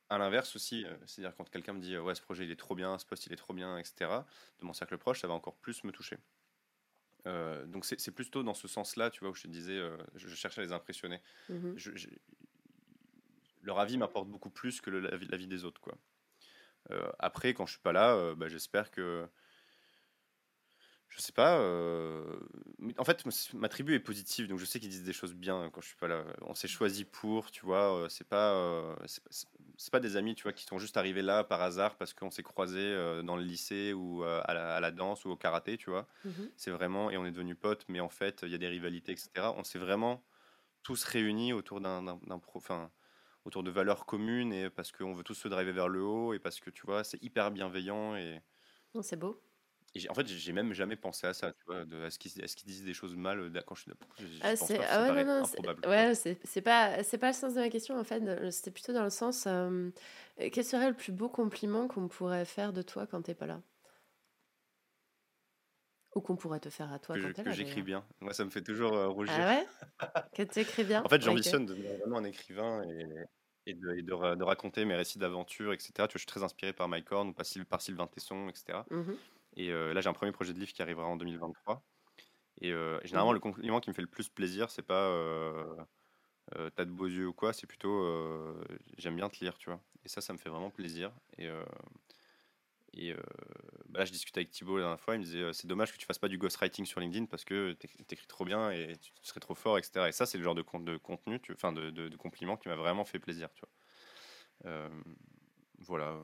à l'inverse aussi, euh, c'est-à-dire quand quelqu'un me dit ouais ce projet il est trop bien, ce poste il est trop bien, etc. De mon cercle proche, ça va encore plus me toucher. Euh, donc c'est plutôt dans ce sens-là, tu vois, où je te disais, euh, je, je cherchais à les impressionner. Mhm. Je- je- leur avis m'apporte beaucoup plus que le- la, vie, la vie des autres, quoi. Euh, après, quand je suis pas là, bah, j'espère que je sais pas. euh, En fait, ma tribu est positive, donc je sais qu'ils disent des choses bien quand je suis pas là. On s'est choisi pour, tu vois. euh, C'est pas, euh, c'est pas, des amis, tu vois, qui sont juste arrivés là par hasard parce qu'on s'est croisés euh, dans le lycée ou à, la, à la danse ou au karaté, tu vois. Mhm. C'est vraiment et on est devenus potes, mais en fait, il y a des rivalités, etc. On s'est vraiment tous réunis autour d'un, enfin, autour de valeurs communes et parce qu'on veut tous se driver vers le haut et parce que tu vois, c'est hyper bienveillant et Non, c'est beau. Et en fait, j'ai même jamais pensé à ça, tu vois, de, à ce qu'ils est-ce qu'ils disent des choses mal quand je suis Ah, c'est ah ouais, non, non, tu ouais, c'est pas c'est pas le sens de ma question en fait. C'était plutôt dans le sens euh, quel serait le plus beau compliment qu'on pourrait faire de toi quand t'es pas là, ou qu'on pourrait te faire à toi Que quand que j'écris bien. Moi, ça me fait toujours euh, rougir. Ah ouais? Que tu écris bien? En fait, j'ambitionne de devenir vraiment un écrivain et, et, de, et de ra- de raconter mes récits d'aventure, etc. Tu vois, je suis très inspiré par Mike Horn ou par, Syl- par Sylvain Tesson, etc. Et euh, là, j'ai un premier projet de livre qui arrivera en 2023. Et euh, généralement, mhm. le compliment qui me fait le plus plaisir, c'est pas euh, t'as de beaux yeux ou quoi, c'est plutôt j'aime bien te lire, tu vois. Et ça, ça me fait vraiment plaisir. Et, et bah là, je discutais avec Thibaut la dernière fois, il me disait c'est dommage que tu fasses pas du ghostwriting sur LinkedIn parce que t'éc- t'écris trop bien et tu serais trop fort, etc. Et ça, c'est le genre de, con- de contenu, tu- enfin de, de, de compliment qui m'a vraiment fait plaisir, tu vois. Euh, voilà.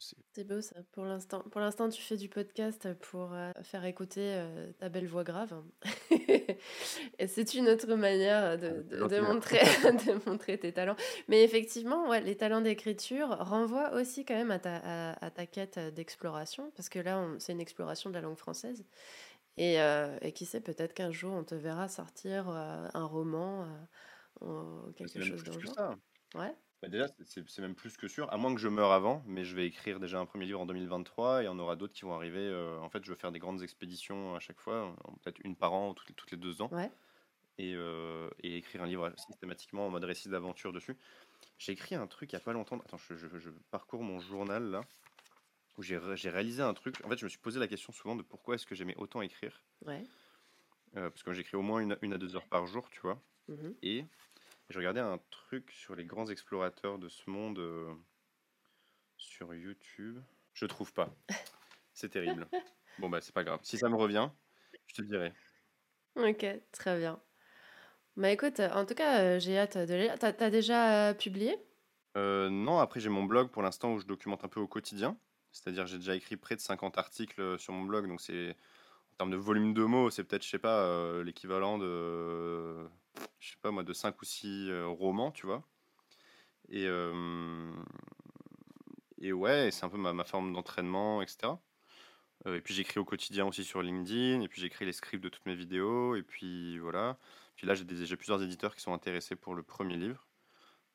C'est- beau ça. Pour l'instant, pour l'instant, tu fais du podcast pour euh, faire écouter euh, ta belle voix grave. Et c'est une autre manière de, Ah, de- de hein. montrer, de montrer tes talents. Mais effectivement, ouais, les talents d'écriture renvoient aussi quand même à ta, à, à ta quête d'exploration, parce que là, c'est une exploration de la langue française. Et, euh, et qui sait, peut-être qu'un jour, on te verra sortir un roman, ou quelque chose dans le genre. ça. Ouais. Bah déjà, c'est- même plus que sûr, à moins que je meure avant, mais je vais écrire déjà un premier livre en 2023 et il y en aura d'autres qui vont arriver. euh, en fait, je veux faire des grandes expéditions à chaque fois, peut-être une par an ou toutes les, toutes les deux ans, Ouais. et, euh, et écrire un livre systématiquement en mode récit d'aventure dessus. J'ai écrit un truc il n'y a pas longtemps. Attends, je, je- je parcours mon journal là, où j'ai ré- j'ai réalisé un truc. En fait, je me suis posé la question souvent de pourquoi est-ce que j'aimais autant écrire. Ouais. Euh, parce que j'écris au moins une, une à deux heures par jour, tu vois. Mhm. Et je regardais un truc sur les grands explorateurs de ce monde euh, sur YouTube. Je trouve pas. C'est terrible. Bon, bah, c'est pas grave. Si ça me revient, je te dirai. Ok, très bien. Bah écoute, en tout cas, euh, j'ai hâte de lire. T'as, t'as déjà euh, publié? Euh, non, après, j'ai mon blog pour l'instant où je documente un peu au quotidien. C'est-à-dire, j'ai déjà écrit près de 50 articles euh, sur mon blog. Donc, c'est en termes de volume de mots, c'est peut-être, je sais pas, euh, l'équivalent de, je sais pas moi, de 5 ou 6 euh, romans, tu vois. Et, euh, et ouais, c'est un peu ma, ma forme d'entraînement, etc. Euh, et puis j'écris au quotidien aussi sur LinkedIn, et puis j'écris les scripts de toutes mes vidéos, et puis voilà. Puis là, j'ai plusieurs éditeurs qui sont intéressés pour le premier livre.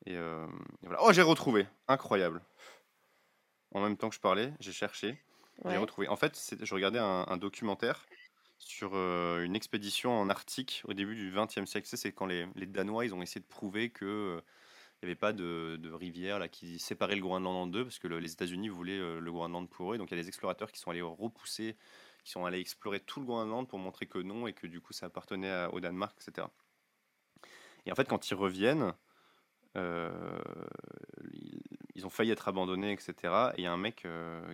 Et, euh, et voilà. Oh, j'ai retrouvé! Incroyable! En même temps que je parlais, j'ai cherché, j'ai retrouvé. En fait, je regardais un, un documentaire sur euh, une expédition en Arctique au début du XXe siècle. C'est quand les, les Danois, ils ont essayé de prouver que euh, il n'y avait pas de, rivière là, qui séparait le Groenland en deux, parce que le- les États-Unis voulaient euh, le Groenland pour eux. Donc il y a des explorateurs qui sont allés repousser, qui sont allés explorer tout le Groenland pour montrer que non, et que du coup ça appartenait au Danemark, etc. Et en fait, quand ils reviennent, euh, ils, ils ont failli être abandonnés, etc. Et il y a un mec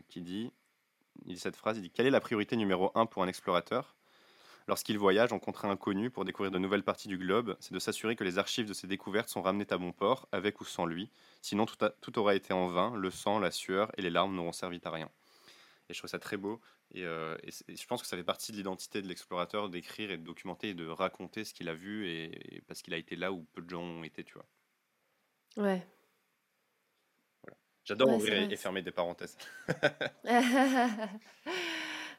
qui dit, il dit cette phrase, il dit, quelle est la priorité numéro un pour un explorateur? Lorsqu'il voyage en contrée inconnue pour découvrir de nouvelles parties du globe, c'est de s'assurer que les archives de ses découvertes sont ramenées à bon port, avec ou sans lui. Sinon, tout, a- tout aura été en vain, le sang, la sueur et les larmes n'auront servi à rien. Et je trouve ça très beau. Et, euh, et c'est- et je pense que ça fait partie de l'identité de l'explorateur d'écrire et de documenter et de raconter ce qu'il a vu, et, et parce qu'il a été là où peu de gens ont été, tu vois. Ouais. J'adore Ouais, ouvrir et fermer des parenthèses.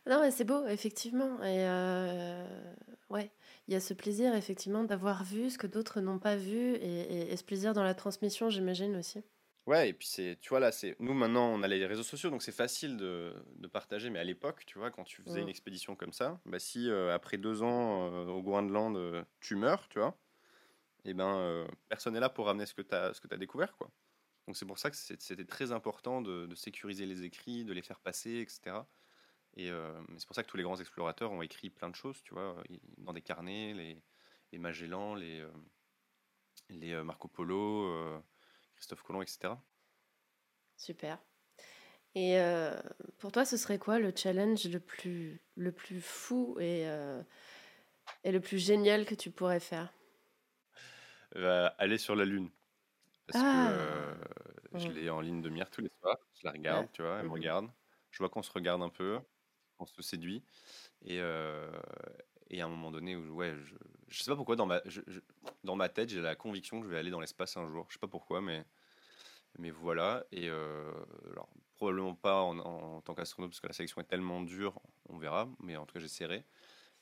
Non, mais c'est beau, effectivement. Et euh, ouais, il y a ce plaisir, effectivement, d'avoir vu ce que d'autres n'ont pas vu et, et- et ce plaisir dans la transmission, j'imagine aussi. Ouais, et puis c'est, tu vois, là, c'est, nous maintenant, on a les réseaux sociaux, donc c'est facile de, de partager, mais à l'époque, tu vois, quand tu faisais Mm. une expédition comme ça, bah si euh, après deux ans euh, au Groenland, tu meurs, tu vois, et ben euh, personne n'est là pour ramener ce que tu as, ce que tu découvert, quoi. Donc c'est pour ça que c'était très important de, de sécuriser les écrits, de les faire passer, etc. Et euh, c'est pour ça que tous les grands explorateurs ont écrit plein de choses, tu vois, ils- dans des carnets, les, les Magellan, les, euh, les euh, Marco Polo, euh, Christophe Colomb, etc. Super. Et euh, pour toi, ce serait quoi le challenge le plus, le plus fou et, euh, et le plus génial que tu pourrais faire? Euh, aller sur la Lune. Parce Ah, que euh, je l'ai en ligne de mire tous les soirs. Je la regarde, ouais. tu vois, elle me mhm. regarde. Je vois qu'on se regarde un peu, qu'on se séduit. Et, euh, et à un moment donné, ouais, je, je sais pas pourquoi, dans ma, dans ma tête, j'ai la conviction que je vais aller dans l'espace un jour. Je sais pas pourquoi, mais, mais voilà. Et euh, alors, probablement pas en, en tant qu'astronaute, parce que la sélection est tellement dure, on verra. Mais en tout cas, j'essaierai.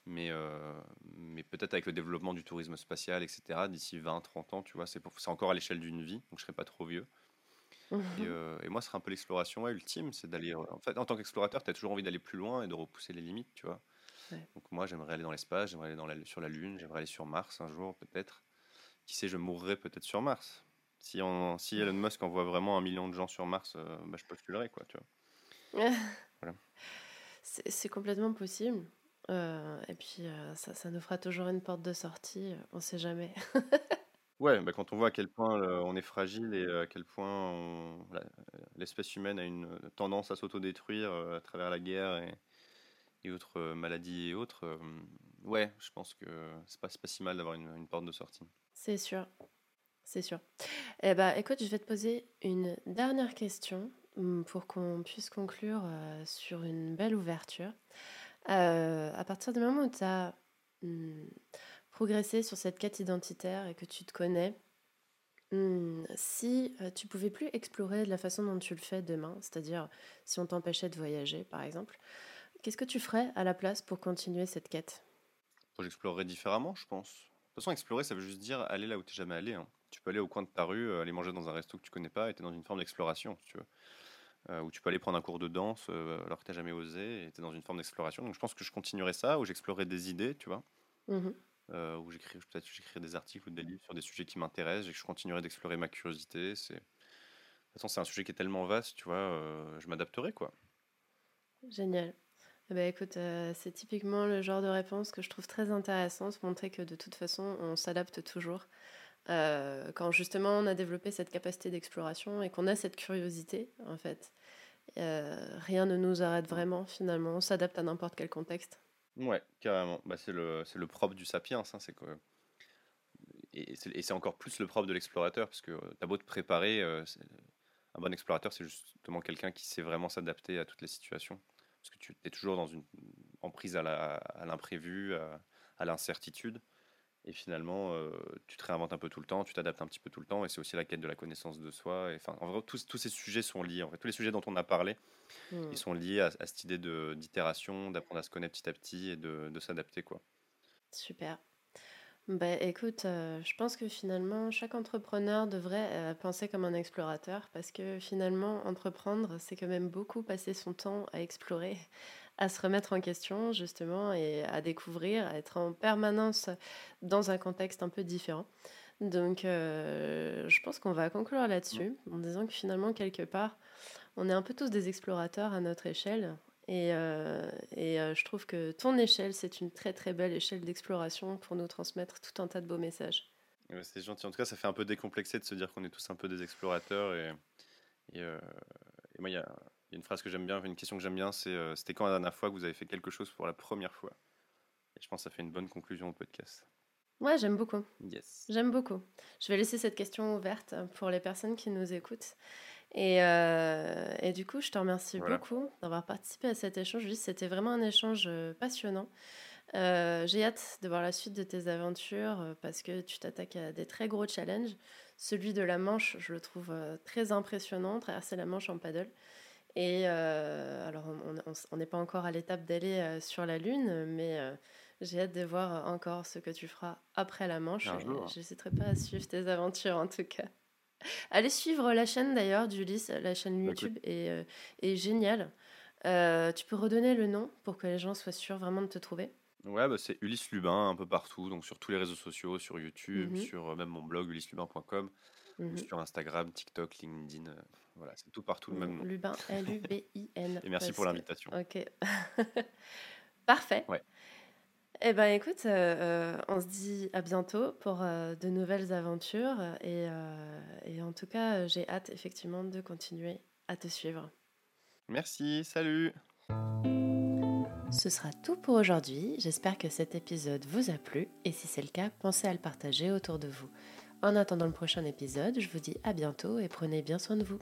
Mais, euh, mais peut-être avec le développement du tourisme spatial, etc., d'ici 20-30 ans, tu vois, c'est encore à l'échelle d'une vie, donc je serai pas trop vieux. Et, euh, et moi, ce sera un peu l'exploration ouais, ultime, c'est d'aller. En fait, en tant qu'explorateur, tu as toujours envie d'aller plus loin et de repousser les limites, tu vois? Ouais. Donc moi, j'aimerais aller dans l'espace, j'aimerais aller dans la, sur la Lune, j'aimerais aller sur Mars un jour, peut-être. Qui sait, je mourrai peut-être sur Mars. Si, on, si Elon Musk envoie vraiment un million de gens sur Mars, euh, bah, je postulerai, quoi, tu vois? Voilà. C'est complètement possible. Euh, et puis, ça, ça nous fera toujours une porte de sortie, on sait jamais. Ouais, bah, quand on voit à quel point on est fragile et à quel point l'espèce humaine a une tendance à s'autodétruire à travers la guerre et, et autres maladies et autres, ouais, je pense que c'est pas, pas si mal d'avoir une, porte de sortie. C'est sûr, c'est sûr. Eh ben, écoute, je vais te poser une dernière question hum, pour qu'on puisse conclure sur une belle ouverture. À partir du moment où tu as progressé sur cette quête identitaire et que tu te connais, hum, si euh, tu pouvais plus explorer de la façon dont tu le fais demain, c'est-à-dire si on t'empêchait de voyager par exemple, qu'est-ce que tu ferais à la place pour continuer cette quête? J'explorerais différemment, je pense. De toute façon, explorer, ça veut juste dire aller là où tu n'es jamais allé. hein. Tu peux aller au coin de ta rue, euh, aller manger dans un resto que tu connais pas et tu es dans une forme d'exploration, si tu veux. Euh, ou tu peux aller prendre un cours de danse euh, alors que tu n'as jamais osé et tu es dans une forme d'exploration. Donc je pense que je continuerai ça, où j'explorerai des idées, tu vois. Mhm. Euh, où j'écris peut-être j'écrirai des articles ou des livres sur des sujets qui m'intéressent et que je continuerai d'explorer ma curiosité. C'est... De façon, c'est un sujet qui est tellement vaste, tu vois, euh, je m'adapterai, quoi. Génial. Eh ben, écoute, euh, c'est typiquement le genre de réponse que je trouve très intéressante, montrer que de toute façon, on s'adapte toujours. Euh, quand justement on a développé cette capacité d'exploration et qu'on a cette curiosité, en fait, rien ne nous arrête vraiment finalement. On s'adapte à n'importe quel contexte. Ouais, carrément. Bah, c'est le, le propre du sapiens, hein, et c'est encore plus le propre de l'explorateur, parce que t'as beau te préparer, un bon explorateur, c'est justement quelqu'un qui sait vraiment s'adapter à toutes les situations. Parce que tu es toujours dans une emprise à l'imprévu, à, à l'incertitude. Et finalement, tu te réinventes un peu tout le temps, tu t'adaptes un petit peu tout le temps, et c'est aussi la quête de la connaissance de soi. Et, enfin, en vrai, tous, tous, ces sujets sont liés. En fait, tous les sujets dont on a parlé, ils mmh. sont liés à, cette idée d'itération, d'apprendre à se connaître petit à petit et de, de s'adapter, quoi. Super. Bah, écoute, euh, je pense que finalement, chaque entrepreneur devrait euh, penser comme un explorateur parce que finalement, entreprendre, c'est quand même beaucoup passer son temps à explorer, à se remettre en question justement et à découvrir, à être en permanence dans un contexte un peu différent. Donc, euh, je pense qu'on va conclure là-dessus en disant que finalement, quelque part, on est un peu tous des explorateurs à notre échelle. Et, euh, et euh, je trouve que ton échelle, c'est une très très belle échelle d'exploration pour nous transmettre tout un tas de beaux messages. c'est gentil. En tout cas, ça fait un peu décomplexé de se dire qu'on est tous un peu des explorateurs. Et, et, euh, moi, il y, a une phrase que j'aime bien, une question que j'aime bien, c'est c'était quand la dernière fois que vous avez fait quelque chose pour la première fois? Et je pense que ça fait une bonne conclusion au podcast. Ouais, j'aime beaucoup. Yes. J'aime beaucoup. Je vais laisser cette question ouverte pour les personnes qui nous écoutent. Et, euh, et, du coup, je te remercie beaucoup d'avoir participé à cet échange. C'était vraiment un échange euh, passionnant. Euh, j'ai hâte de voir la suite de tes aventures parce que tu t'attaques à des très gros challenges. Celui de la Manche, je le trouve très impressionnant, traverser la Manche en paddle. Et alors, on n'est pas encore à l'étape d'aller sur la Lune, mais j'ai hâte de voir encore ce que tu feras après la Manche. Je n'hésiterai pas à suivre tes aventures en tout cas. Allez suivre la chaîne d'ailleurs d'Ulysse, la chaîne bah, YouTube est, euh, est géniale. Euh, tu peux redonner le nom pour que les gens soient sûrs vraiment de te trouver? Ouais, bah c'est Ulysse Lubin un peu partout, donc sur tous les réseaux sociaux, sur YouTube, mhm. sur euh, même mon blog ulysselubin.com, mhm. sur Instagram, TikTok, LinkedIn. Voilà, c'est tout partout le même nom. Lubin, L-U-B-I-N. Et merci pour l'invitation. Ok. Parfait. Ouais. Eh ben écoute, euh, euh, on se dit à bientôt pour euh, de nouvelles aventures et, et en tout cas j'ai hâte effectivement de continuer à te suivre. Merci, salut Ce sera tout pour aujourd'hui, j'espère que cet épisode vous a plu et si c'est le cas, pensez à le partager autour de vous. En attendant le prochain épisode, je vous dis à bientôt et prenez bien soin de vous.